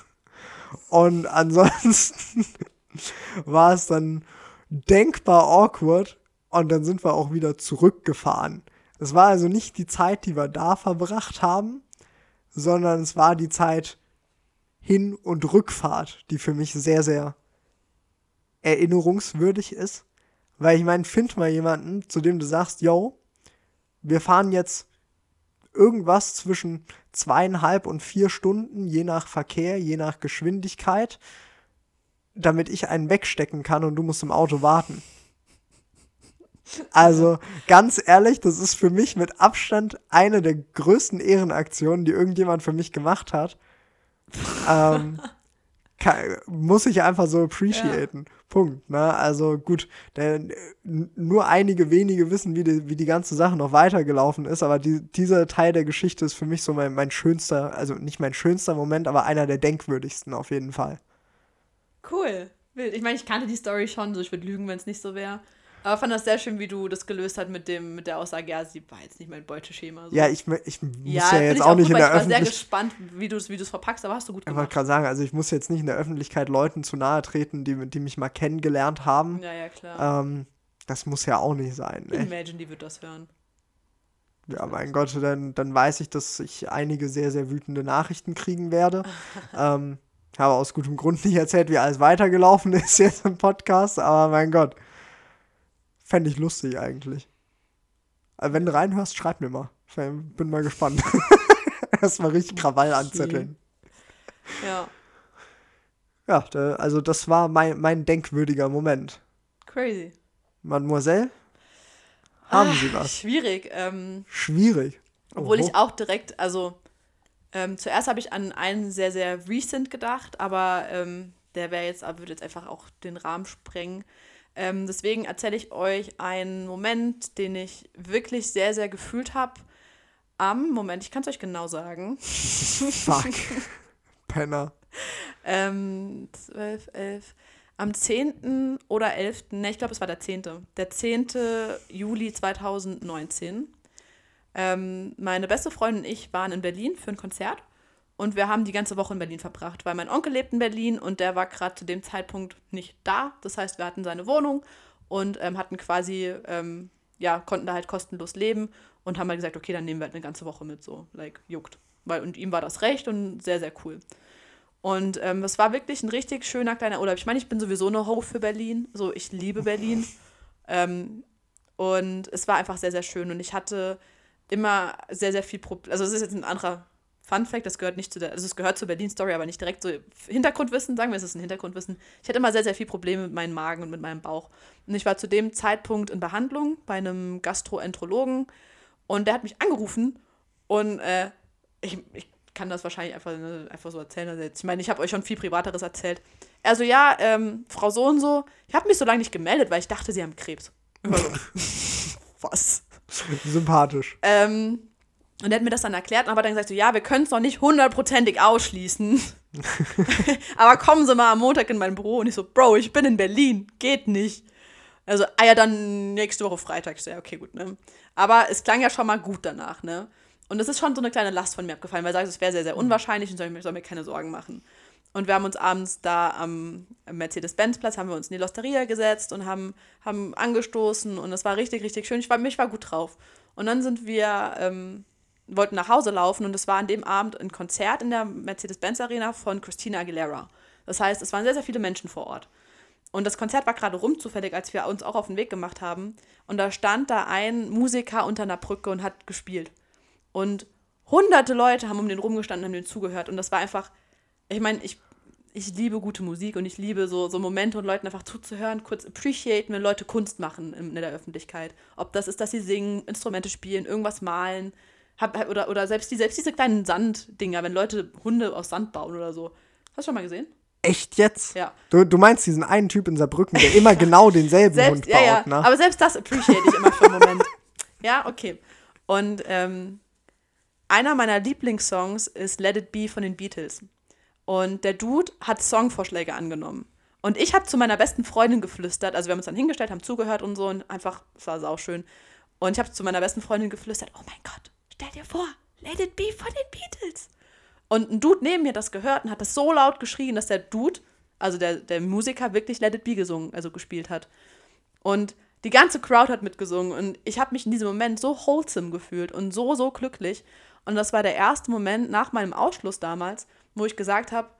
Und ansonsten war es dann denkbar awkward. Und dann sind wir auch wieder zurückgefahren. Es war also nicht die Zeit, die wir da verbracht haben, sondern es war die Zeit Hin- und Rückfahrt, die für mich sehr, sehr erinnerungswürdig ist. Weil ich meine, find mal jemanden, zu dem du sagst, yo, wir fahren jetzt irgendwas zwischen zweieinhalb und vier Stunden, je nach Verkehr, je nach Geschwindigkeit, damit ich einen wegstecken kann und du musst im Auto warten. Also ganz ehrlich, das ist für mich mit Abstand eine der größten Ehrenaktionen, die irgendjemand für mich gemacht hat. ähm, kann, muss ich einfach so appreciaten. Ja. Punkt. Ne? Also gut, der, nur einige wenige wissen, wie die, wie die ganze Sache noch weitergelaufen ist, aber die, dieser Teil der Geschichte ist für mich so mein, mein schönster, also nicht mein schönster Moment, aber einer der denkwürdigsten auf jeden Fall. Cool. Ich meine, ich kannte die Story schon, so ich würde lügen, wenn es nicht so wäre. Aber fand das sehr schön, wie du das gelöst hast mit, dem, mit der Aussage, ja, sie war jetzt nicht mein Beuteschema. So. Ja, ich, ich muss ja, ja jetzt auch, auch nicht in der Öffentlichkeit. Ich war sehr gespannt, wie du es wie verpackst, aber hast du gut gemacht. Ich wollte gerade sagen, also ich muss jetzt nicht in der Öffentlichkeit Leuten zu nahe treten, die, die mich mal kennengelernt haben. Ja, ja, klar. Ähm, das muss ja auch nicht sein. Ne? Imagine, die wird das hören. Ja, mein Gott, dann, dann weiß ich, dass ich einige sehr, sehr wütende Nachrichten kriegen werde. ähm, habe aus gutem Grund nicht erzählt, wie alles weitergelaufen ist jetzt im Podcast, aber mein Gott. Fände ich lustig eigentlich. Also wenn du reinhörst, schreib mir mal. Ich bin mal gespannt. Erstmal richtig Krawall anzetteln. Ja. Ja, da, also das war mein, mein denkwürdiger Moment. Crazy. Mademoiselle? Haben Ach, Sie was? Schwierig. Ähm, schwierig. Obwohl ich auch direkt, also ähm, zuerst habe ich an einen sehr, sehr recent gedacht, aber ähm, der wäre jetzt, würde jetzt einfach auch den Rahmen sprengen. Ähm, deswegen erzähle ich euch einen Moment, den ich wirklich sehr, sehr gefühlt habe. Am, Moment, ich kann es euch genau sagen. Fuck. Penner. Ähm, 12, 11. Am 10. oder 11., ne, ich glaube, es war der 10. Der 10. Juli 2019. Ähm, meine beste Freundin und ich waren in Berlin für ein Konzert. Und wir haben die ganze Woche in Berlin verbracht, weil mein Onkel lebt in Berlin und der war gerade zu dem Zeitpunkt nicht da. Das heißt, wir hatten seine Wohnung und ähm, hatten quasi, ähm, ja, konnten da halt kostenlos leben und haben halt gesagt, okay, dann nehmen wir halt eine ganze Woche mit, so, like, juckt. Weil, und ihm war das recht und sehr, sehr cool. Und ähm, es war wirklich ein richtig schöner kleiner Urlaub. Ich meine, ich bin sowieso eine Ho für Berlin. So, ich liebe Berlin. ähm, und es war einfach sehr, sehr schön. Und ich hatte immer sehr, sehr viel Probleme. Also, es ist jetzt ein anderer Fun Fact, das gehört nicht zu der, also es gehört zur Berlin-Story, aber nicht direkt so Hintergrundwissen, sagen wir, es ist ein Hintergrundwissen. Ich hatte immer sehr, sehr viel Probleme mit meinem Magen und mit meinem Bauch. Und ich war zu dem Zeitpunkt in Behandlung bei einem Gastroenterologen und der hat mich angerufen und äh, ich, ich kann das wahrscheinlich einfach, ne, einfach so erzählen. Also ich meine, ich habe euch schon viel Privateres erzählt. Also ja, ähm, Frau so und so, ich habe mich so lange nicht gemeldet, weil ich dachte, sie haben Krebs. Was? Sympathisch. Ähm, und er hat mir das dann erklärt und hat dann gesagt, so, ja, wir können es noch nicht hundertprozentig ausschließen. aber kommen Sie mal am Montag in mein Büro. Und ich so, Bro, ich bin in Berlin, geht nicht. Also, ah ja, dann nächste Woche Freitag. Ich so, ja, okay, gut, ne. Aber es klang ja schon mal gut danach, ne. Und es ist schon so eine kleine Last von mir abgefallen, weil er sagt, es wäre sehr, sehr unwahrscheinlich und soll, ich soll mir keine Sorgen machen. Und wir haben uns abends da am Mercedes-Benz-Platz, haben wir uns in die Losteria gesetzt und haben, haben angestoßen und es war richtig, richtig schön. Ich war, mich war gut drauf. Und dann sind wir ähm, wollten nach Hause laufen und es war an dem Abend ein Konzert in der Mercedes-Benz-Arena von Christina Aguilera. Das heißt, es waren sehr, sehr viele Menschen vor Ort. Und das Konzert war gerade rum zufällig, als wir uns auch auf den Weg gemacht haben. Und da stand da ein Musiker unter einer Brücke und hat gespielt. Und hunderte Leute haben um den rumgestanden und haben den zugehört. Und das war einfach, ich meine, ich, ich liebe gute Musik und ich liebe so, so Momente und Leuten einfach zuzuhören, kurz appreciaten, wenn Leute Kunst machen in, in der Öffentlichkeit. Ob das ist, dass sie singen, Instrumente spielen, irgendwas malen hab, oder, oder selbst, die, selbst diese kleinen Sanddinger, wenn Leute Hunde aus Sand bauen oder so. Hast du schon mal gesehen? Echt jetzt? Ja. Du, du meinst diesen einen Typ in Saarbrücken, der immer genau denselben selbst, Hund baut, ja, ja. ne? Aber selbst das appreciate ich immer für einen Moment. ja, okay. Und ähm, einer meiner Lieblingssongs ist Let It Be von den Beatles. Und der Dude hat Songvorschläge angenommen. Und ich habe zu meiner besten Freundin geflüstert, also wir haben uns dann hingestellt, haben zugehört und so und einfach, es war sauschön. Und ich habe zu meiner besten Freundin geflüstert, oh mein Gott, stell dir vor, Let It Be von den Beatles. Und ein Dude neben mir das gehört und hat das so laut geschrien, dass der Dude, also der, der Musiker, wirklich Let It Be gesungen, also gespielt hat. Und die ganze Crowd hat mitgesungen und ich habe mich in diesem Moment so wholesome gefühlt und so, so glücklich. Und das war der erste Moment nach meinem Ausschluss damals, wo ich gesagt habe,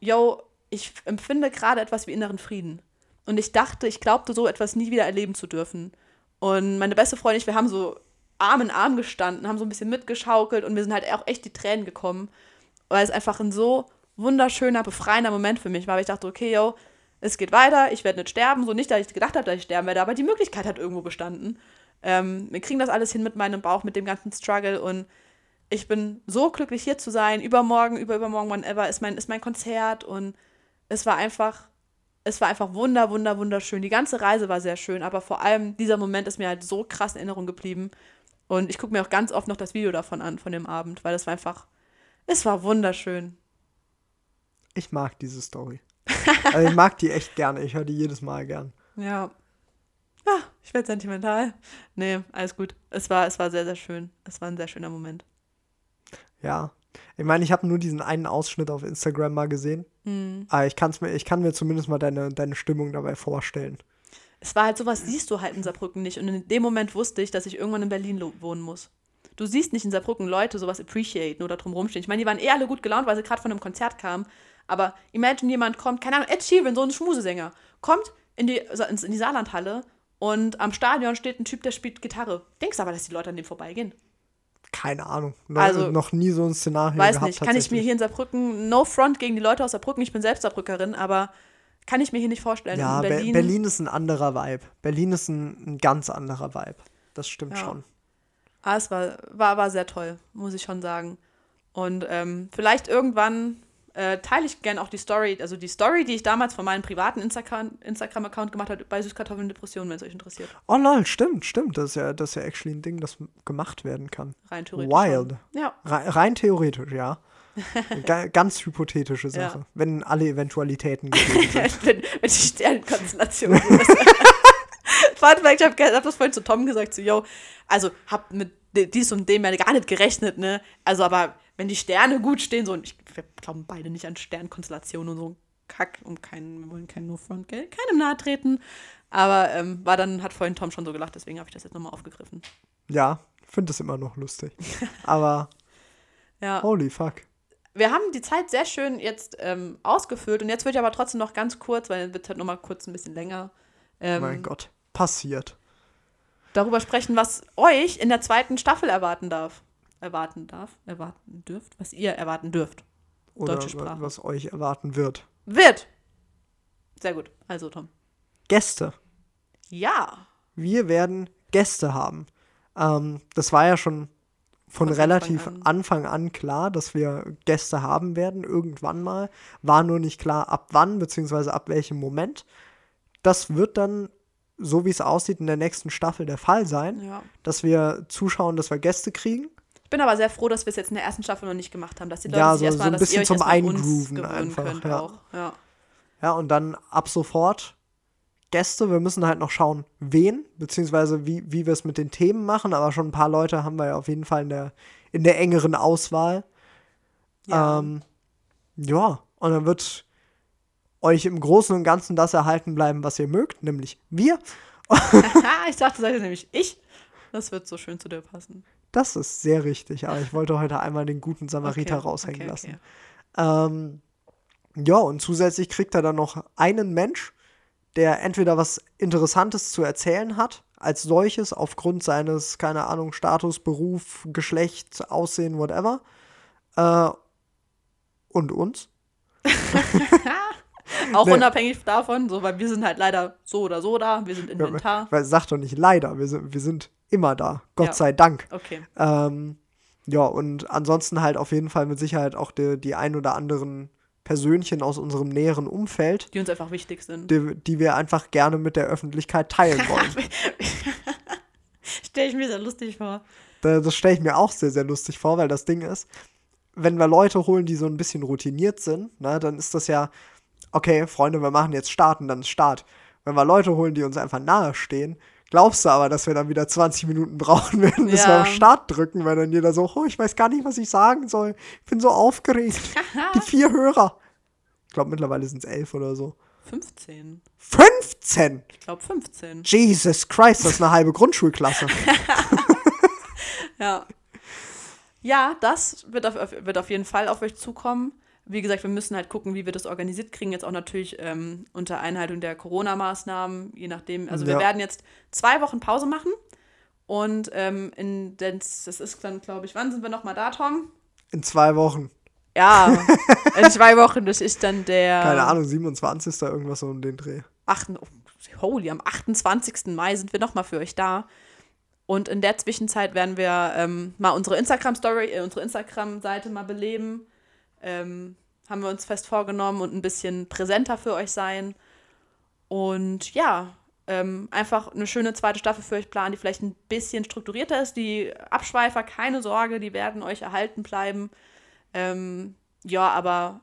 yo, ich empfinde gerade etwas wie inneren Frieden. Und ich dachte, ich glaubte so etwas nie wieder erleben zu dürfen. Und meine beste Freundin, wir haben so Arm in Arm gestanden, haben so ein bisschen mitgeschaukelt und mir sind halt auch echt die Tränen gekommen, weil es einfach ein so wunderschöner, befreiender Moment für mich war, weil ich dachte, okay, yo, es geht weiter, ich werde nicht sterben, so nicht, dass ich gedacht habe, dass ich sterben werde, aber die Möglichkeit hat irgendwo bestanden. Ähm, wir kriegen das alles hin mit meinem Bauch, mit dem ganzen Struggle und ich bin so glücklich hier zu sein. Übermorgen, über übermorgen, whenever ist mein, ist mein Konzert und es war einfach, es war einfach wunder, wunder, wunderschön. Die ganze Reise war sehr schön, aber vor allem dieser Moment ist mir halt so krass in Erinnerung geblieben und ich gucke mir auch ganz oft noch das Video davon an, von dem Abend, weil das war einfach, es war wunderschön. Ich mag diese Story. also ich mag die echt gerne. Ich höre die jedes Mal gern. Ja. Ja, ich werde sentimental. Nee, alles gut. Es war, es war sehr, sehr schön. Es war ein sehr schöner Moment. Ja. Ich meine, ich habe nur diesen einen Ausschnitt auf Instagram mal gesehen. Mhm. Aber ich, kann's mir, ich kann mir zumindest mal deine, deine Stimmung dabei vorstellen es war halt sowas, siehst du halt in Saarbrücken nicht. Und in dem Moment wusste ich, dass ich irgendwann in Berlin wohnen muss. Du siehst nicht in Saarbrücken Leute sowas appreciaten oder drum rumstehen. Ich meine, die waren eh alle gut gelaunt, weil sie gerade von einem Konzert kamen. Aber imagine, jemand kommt, keine Ahnung, Ed Sheeran, so ein Schmusesänger, kommt in die, in die Saarlandhalle und am Stadion steht ein Typ, der spielt Gitarre. Denkst du aber, dass die Leute an dem vorbeigehen? Keine Ahnung. No, also, noch nie so ein Szenario weiß gehabt. Weiß nicht. Kann ich mir hier in Saarbrücken, no front gegen die Leute aus Saarbrücken, ich bin selbst Saarbrückerin, aber kann ich mir hier nicht vorstellen. Ja, Berlin, Be Berlin ist ein anderer Vibe. Berlin ist ein, ein ganz anderer Vibe. Das stimmt ja. schon. Ah, es war, war, war sehr toll, muss ich schon sagen. Und ähm, vielleicht irgendwann äh, teile ich gerne auch die Story, also die Story, die ich damals von meinem privaten Instagram-Account Instagram gemacht habe, bei Süßkartoffeln Depressionen, wenn es euch interessiert. Oh lol, stimmt, stimmt. Das ist ja, das ist ja actually ein Ding, das gemacht werden kann. Rein theoretisch. Wild. Ja. Rein, rein theoretisch, ja. Ganz hypothetische Sache, ja. wenn alle Eventualitäten gegeben sind. wenn, wenn die Sternenkonstellation. Fun Fact, ich habe hab das vorhin zu Tom gesagt, so, yo, also hab mit dies und dem ja gar nicht gerechnet, ne? Also, aber wenn die Sterne gut stehen, so, und ich, wir glauben beide nicht an Sternkonstellationen und so Kack, um keinen, wir wollen keinen No Front, gell? Keinem nahe treten. Aber ähm, war dann, hat vorhin Tom schon so gelacht, deswegen habe ich das jetzt nochmal aufgegriffen. Ja, finde das immer noch lustig. aber ja. holy fuck wir haben die Zeit sehr schön jetzt ähm, ausgefüllt und jetzt wird ich aber trotzdem noch ganz kurz, weil es wird halt nochmal kurz ein bisschen länger. Ähm, mein Gott, passiert. Darüber sprechen, was euch in der zweiten Staffel erwarten darf. Erwarten darf, erwarten dürft, was ihr erwarten dürft. Oder Deutsche Sprache. was euch erwarten wird. Wird. Sehr gut. Also, Tom. Gäste. Ja. Wir werden Gäste haben. Ähm, das war ja schon von Von relativ Anfang Anfang an. an. klar, dass wir Gäste haben werden, irgendwann mal. War nur nicht klar, ab wann, beziehungsweise ab welchem Moment. Das wird dann, so wie es aussieht, in der nächsten Staffel der Fall sein, ja. dass wir zuschauen, dass wir Gäste kriegen. Ich bin aber sehr froh, dass wir es jetzt in der ersten Staffel noch nicht gemacht haben, dass die Leute Ja, sich so- erstmal, so ein bisschen zum an Eingrooven einfach, ja. Ja. Ja, und dann ab sofort Gäste. Wir müssen halt noch schauen, wen, beziehungsweise wie, wie wir es mit den Themen machen. Aber schon ein paar Leute haben wir ja auf jeden Fall in der, in der engeren Auswahl. Ja. Ähm, ja, und dann wird euch im Großen und Ganzen das erhalten bleiben, was ihr mögt, nämlich wir. ich dachte, seid ihr nämlich ich. Das wird so schön zu dir passen. Das ist sehr richtig, aber ich wollte heute einmal den guten Samariter Okay, raushängen okay, lassen. okay. Ähm, ja, und zusätzlich kriegt er dann noch einen Mensch, der entweder was Interessantes zu erzählen hat, als solches, aufgrund seines, keine Ahnung, Status, Beruf, Geschlecht, Aussehen, whatever. Äh, und uns. Auch Nee. unabhängig davon, so, weil wir sind halt leider so oder so da. Wir sind Inventar. Weil sag doch nicht leider, wir sind, wir sind immer da. Gott Ja. sei Dank. Okay. Ähm, ja, und ansonsten halt auf jeden Fall mit Sicherheit auch die, die ein oder anderen Persönchen aus unserem näheren Umfeld, Die uns einfach wichtig sind. die, die wir einfach gerne mit der Öffentlichkeit teilen wollen. Stelle ich mir sehr lustig vor. Da- das stelle ich mir auch sehr, sehr lustig vor, weil das Ding ist, wenn wir Leute holen, die so ein bisschen routiniert sind, ne, dann ist das ja, okay, Freunde, wir machen jetzt Starten, dann ist Start. Wenn wir Leute holen, die uns einfach nahe stehen, glaubst du aber, dass wir dann wieder 20 Minuten brauchen werden, bis wir Ja. auf Start drücken, weil dann jeder so, oh, ich weiß gar nicht, was ich sagen soll. Ich bin so aufgeregt. die vier Hörer. Ich glaube, mittlerweile sind es elf oder so. 15. 15! Ich glaube 15. Jesus Christ, das ist eine halbe Grundschulklasse. Ja. Ja, das wird auf, wird auf jeden Fall auf euch zukommen. Wie gesagt, wir müssen halt gucken, wie wir das organisiert kriegen. Jetzt auch natürlich ähm, unter Einhaltung der Corona-Maßnahmen, je nachdem. Also wir Ja. werden jetzt zwei Wochen Pause machen. Und ähm, in, den- das ist dann, glaube ich, wann sind wir nochmal da, Tom? In zwei Wochen. Ja, in zwei Wochen. Das ist dann der. Keine Ahnung, 27. irgendwas so um den Dreh. 8, oh, holy, am 28. Mai sind wir nochmal für euch da. Und in der Zwischenzeit werden wir ähm, mal unsere Instagram-Story, äh, unsere Instagram-Seite mal beleben. Ähm, haben wir uns fest vorgenommen und ein bisschen präsenter für euch sein. Und ja, ähm, einfach eine schöne zweite Staffel für euch planen, die vielleicht ein bisschen strukturierter ist. Die Abschweifer, keine Sorge, die werden euch erhalten bleiben. Ähm, ja, aber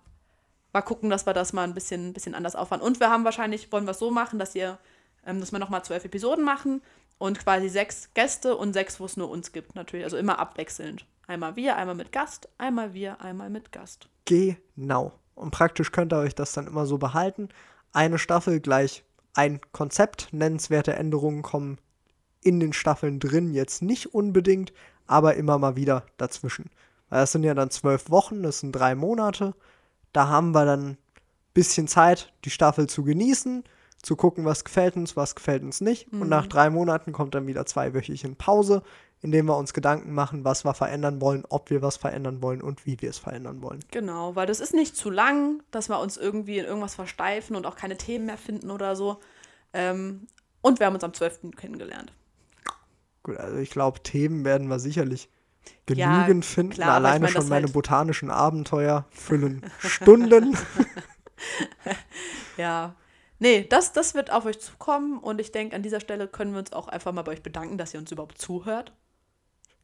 mal gucken, dass wir das mal ein bisschen, ein bisschen anders auffahren. Und wir haben wahrscheinlich, wollen wir es so machen, dass ihr, ähm, dass wir nochmal zwölf Episoden machen und quasi sechs Gäste und sechs, wo es nur uns gibt, natürlich. Also immer abwechselnd. Einmal wir, einmal mit Gast, einmal wir, einmal mit Gast. Genau. Und praktisch könnt ihr euch das dann immer so behalten. Eine Staffel gleich ein Konzept. Nennenswerte Änderungen kommen in den Staffeln drin, jetzt nicht unbedingt, aber immer mal wieder dazwischen. Weil das sind ja dann zwölf Wochen, das sind drei Monate. Da haben wir dann ein bisschen Zeit, die Staffel zu genießen, zu gucken, was gefällt uns, was gefällt uns nicht. Und nach drei Monaten kommt dann wieder zweiwöchige Pause, indem wir uns Gedanken machen, was wir verändern wollen, ob wir was verändern wollen und wie wir es verändern wollen. Genau, weil das ist nicht zu lang, dass wir uns irgendwie in irgendwas versteifen und auch keine Themen mehr finden oder so. Ähm, und wir haben uns am 12. kennengelernt. Gut, also ich glaube, Themen werden wir sicherlich Ja, genügend finden. klar, aber ich Alleine mein, schon meine halt- botanischen Abenteuer füllen Stunden. Ja. Nee, das, das wird auf euch zukommen und ich denke, an dieser Stelle können wir uns auch einfach mal bei euch bedanken, dass ihr uns überhaupt zuhört.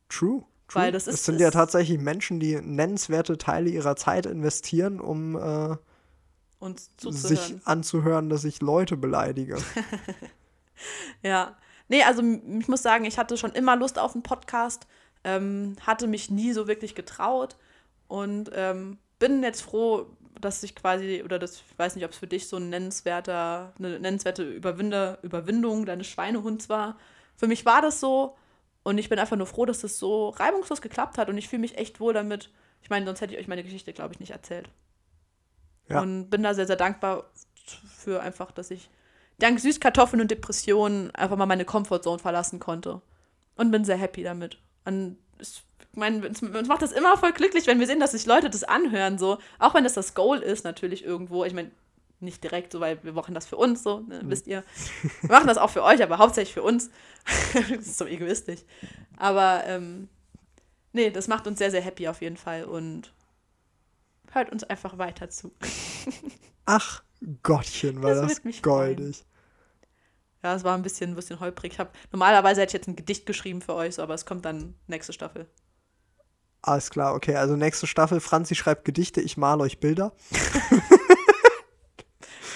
True. True. Weil das es ist- sind ja tatsächlich Menschen, die nennenswerte Teile ihrer Zeit investieren, um äh, sich anzuhören, dass ich Leute beleidige. Ja. Nee, also ich muss sagen, ich hatte schon immer Lust auf einen Podcast, ähm, hatte mich nie so wirklich getraut und ähm, bin jetzt froh, dass ich quasi, oder das, ich weiß nicht, ob es für dich so ein nennenswerter, eine nennenswerte Überwinde, Überwindung deines Schweinehunds war. Für mich war das so und ich bin einfach nur froh, dass das so reibungslos geklappt hat und ich fühle mich echt wohl damit, Ich meine, sonst hätte ich euch meine Geschichte, glaube ich, nicht erzählt. Ja. Und bin da sehr, sehr dankbar für einfach, dass ich dank Süßkartoffeln und Depressionen einfach mal meine Comfortzone verlassen konnte. Und bin sehr happy damit. Und ich meine, uns uns macht das immer voll glücklich, wenn wir sehen, dass sich Leute das anhören, so. Auch wenn das das Goal ist, natürlich irgendwo. Ich meine, nicht direkt so, weil wir machen das für uns, so, ne, wisst ihr. Wir machen das auch für euch, aber hauptsächlich für uns. das ist so egoistisch. Aber, ähm, nee, das macht uns sehr, sehr happy auf jeden Fall und hört uns einfach weiter zu. Ach, Gottchen, war Das das, goldig. Ja, es war ein bisschen, ein bisschen holprig. Ich hab, normalerweise hätte ich jetzt ein Gedicht geschrieben für euch, so, aber es kommt dann nächste Staffel. Alles klar, okay. Also nächste Staffel, Franzi schreibt Gedichte, ich male euch Bilder.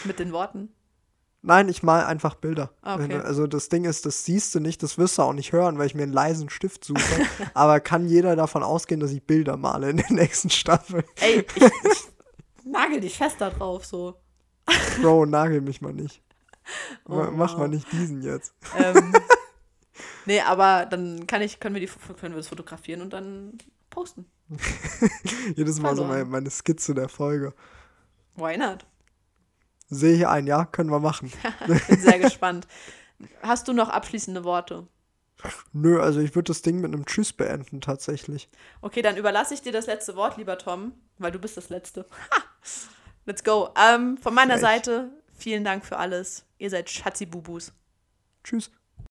Mit den Worten. Nein, ich mal einfach Bilder. Ah, okay. Also das Ding ist, das siehst du nicht, das wirst du auch nicht hören, weil ich mir einen leisen Stift suche. Aber kann jeder davon ausgehen, dass ich Bilder male in der nächsten Staffel? Ey, ich, ich nagel dich fest da drauf, so. Bro, nagel mich mal nicht. Oh, Mach wow. mal nicht diesen jetzt. ähm, nee, aber dann kann ich, können wir, die, können wir das fotografieren und dann posten. Jedes Mal so meine, meine Skizze der Folge. Why not? Sehe ich ein, ja, können wir machen. Ich bin sehr gespannt. Hast du noch abschließende Worte? Nö, also ich würde das Ding mit einem Tschüss beenden tatsächlich. Okay, dann überlasse ich dir das letzte Wort, lieber Tom, weil du bist das Letzte. Ha! Let's go. Ähm, von meiner Frech. Seite, vielen Dank für alles. Ihr seid Schatzi-Bubus. Tschüss.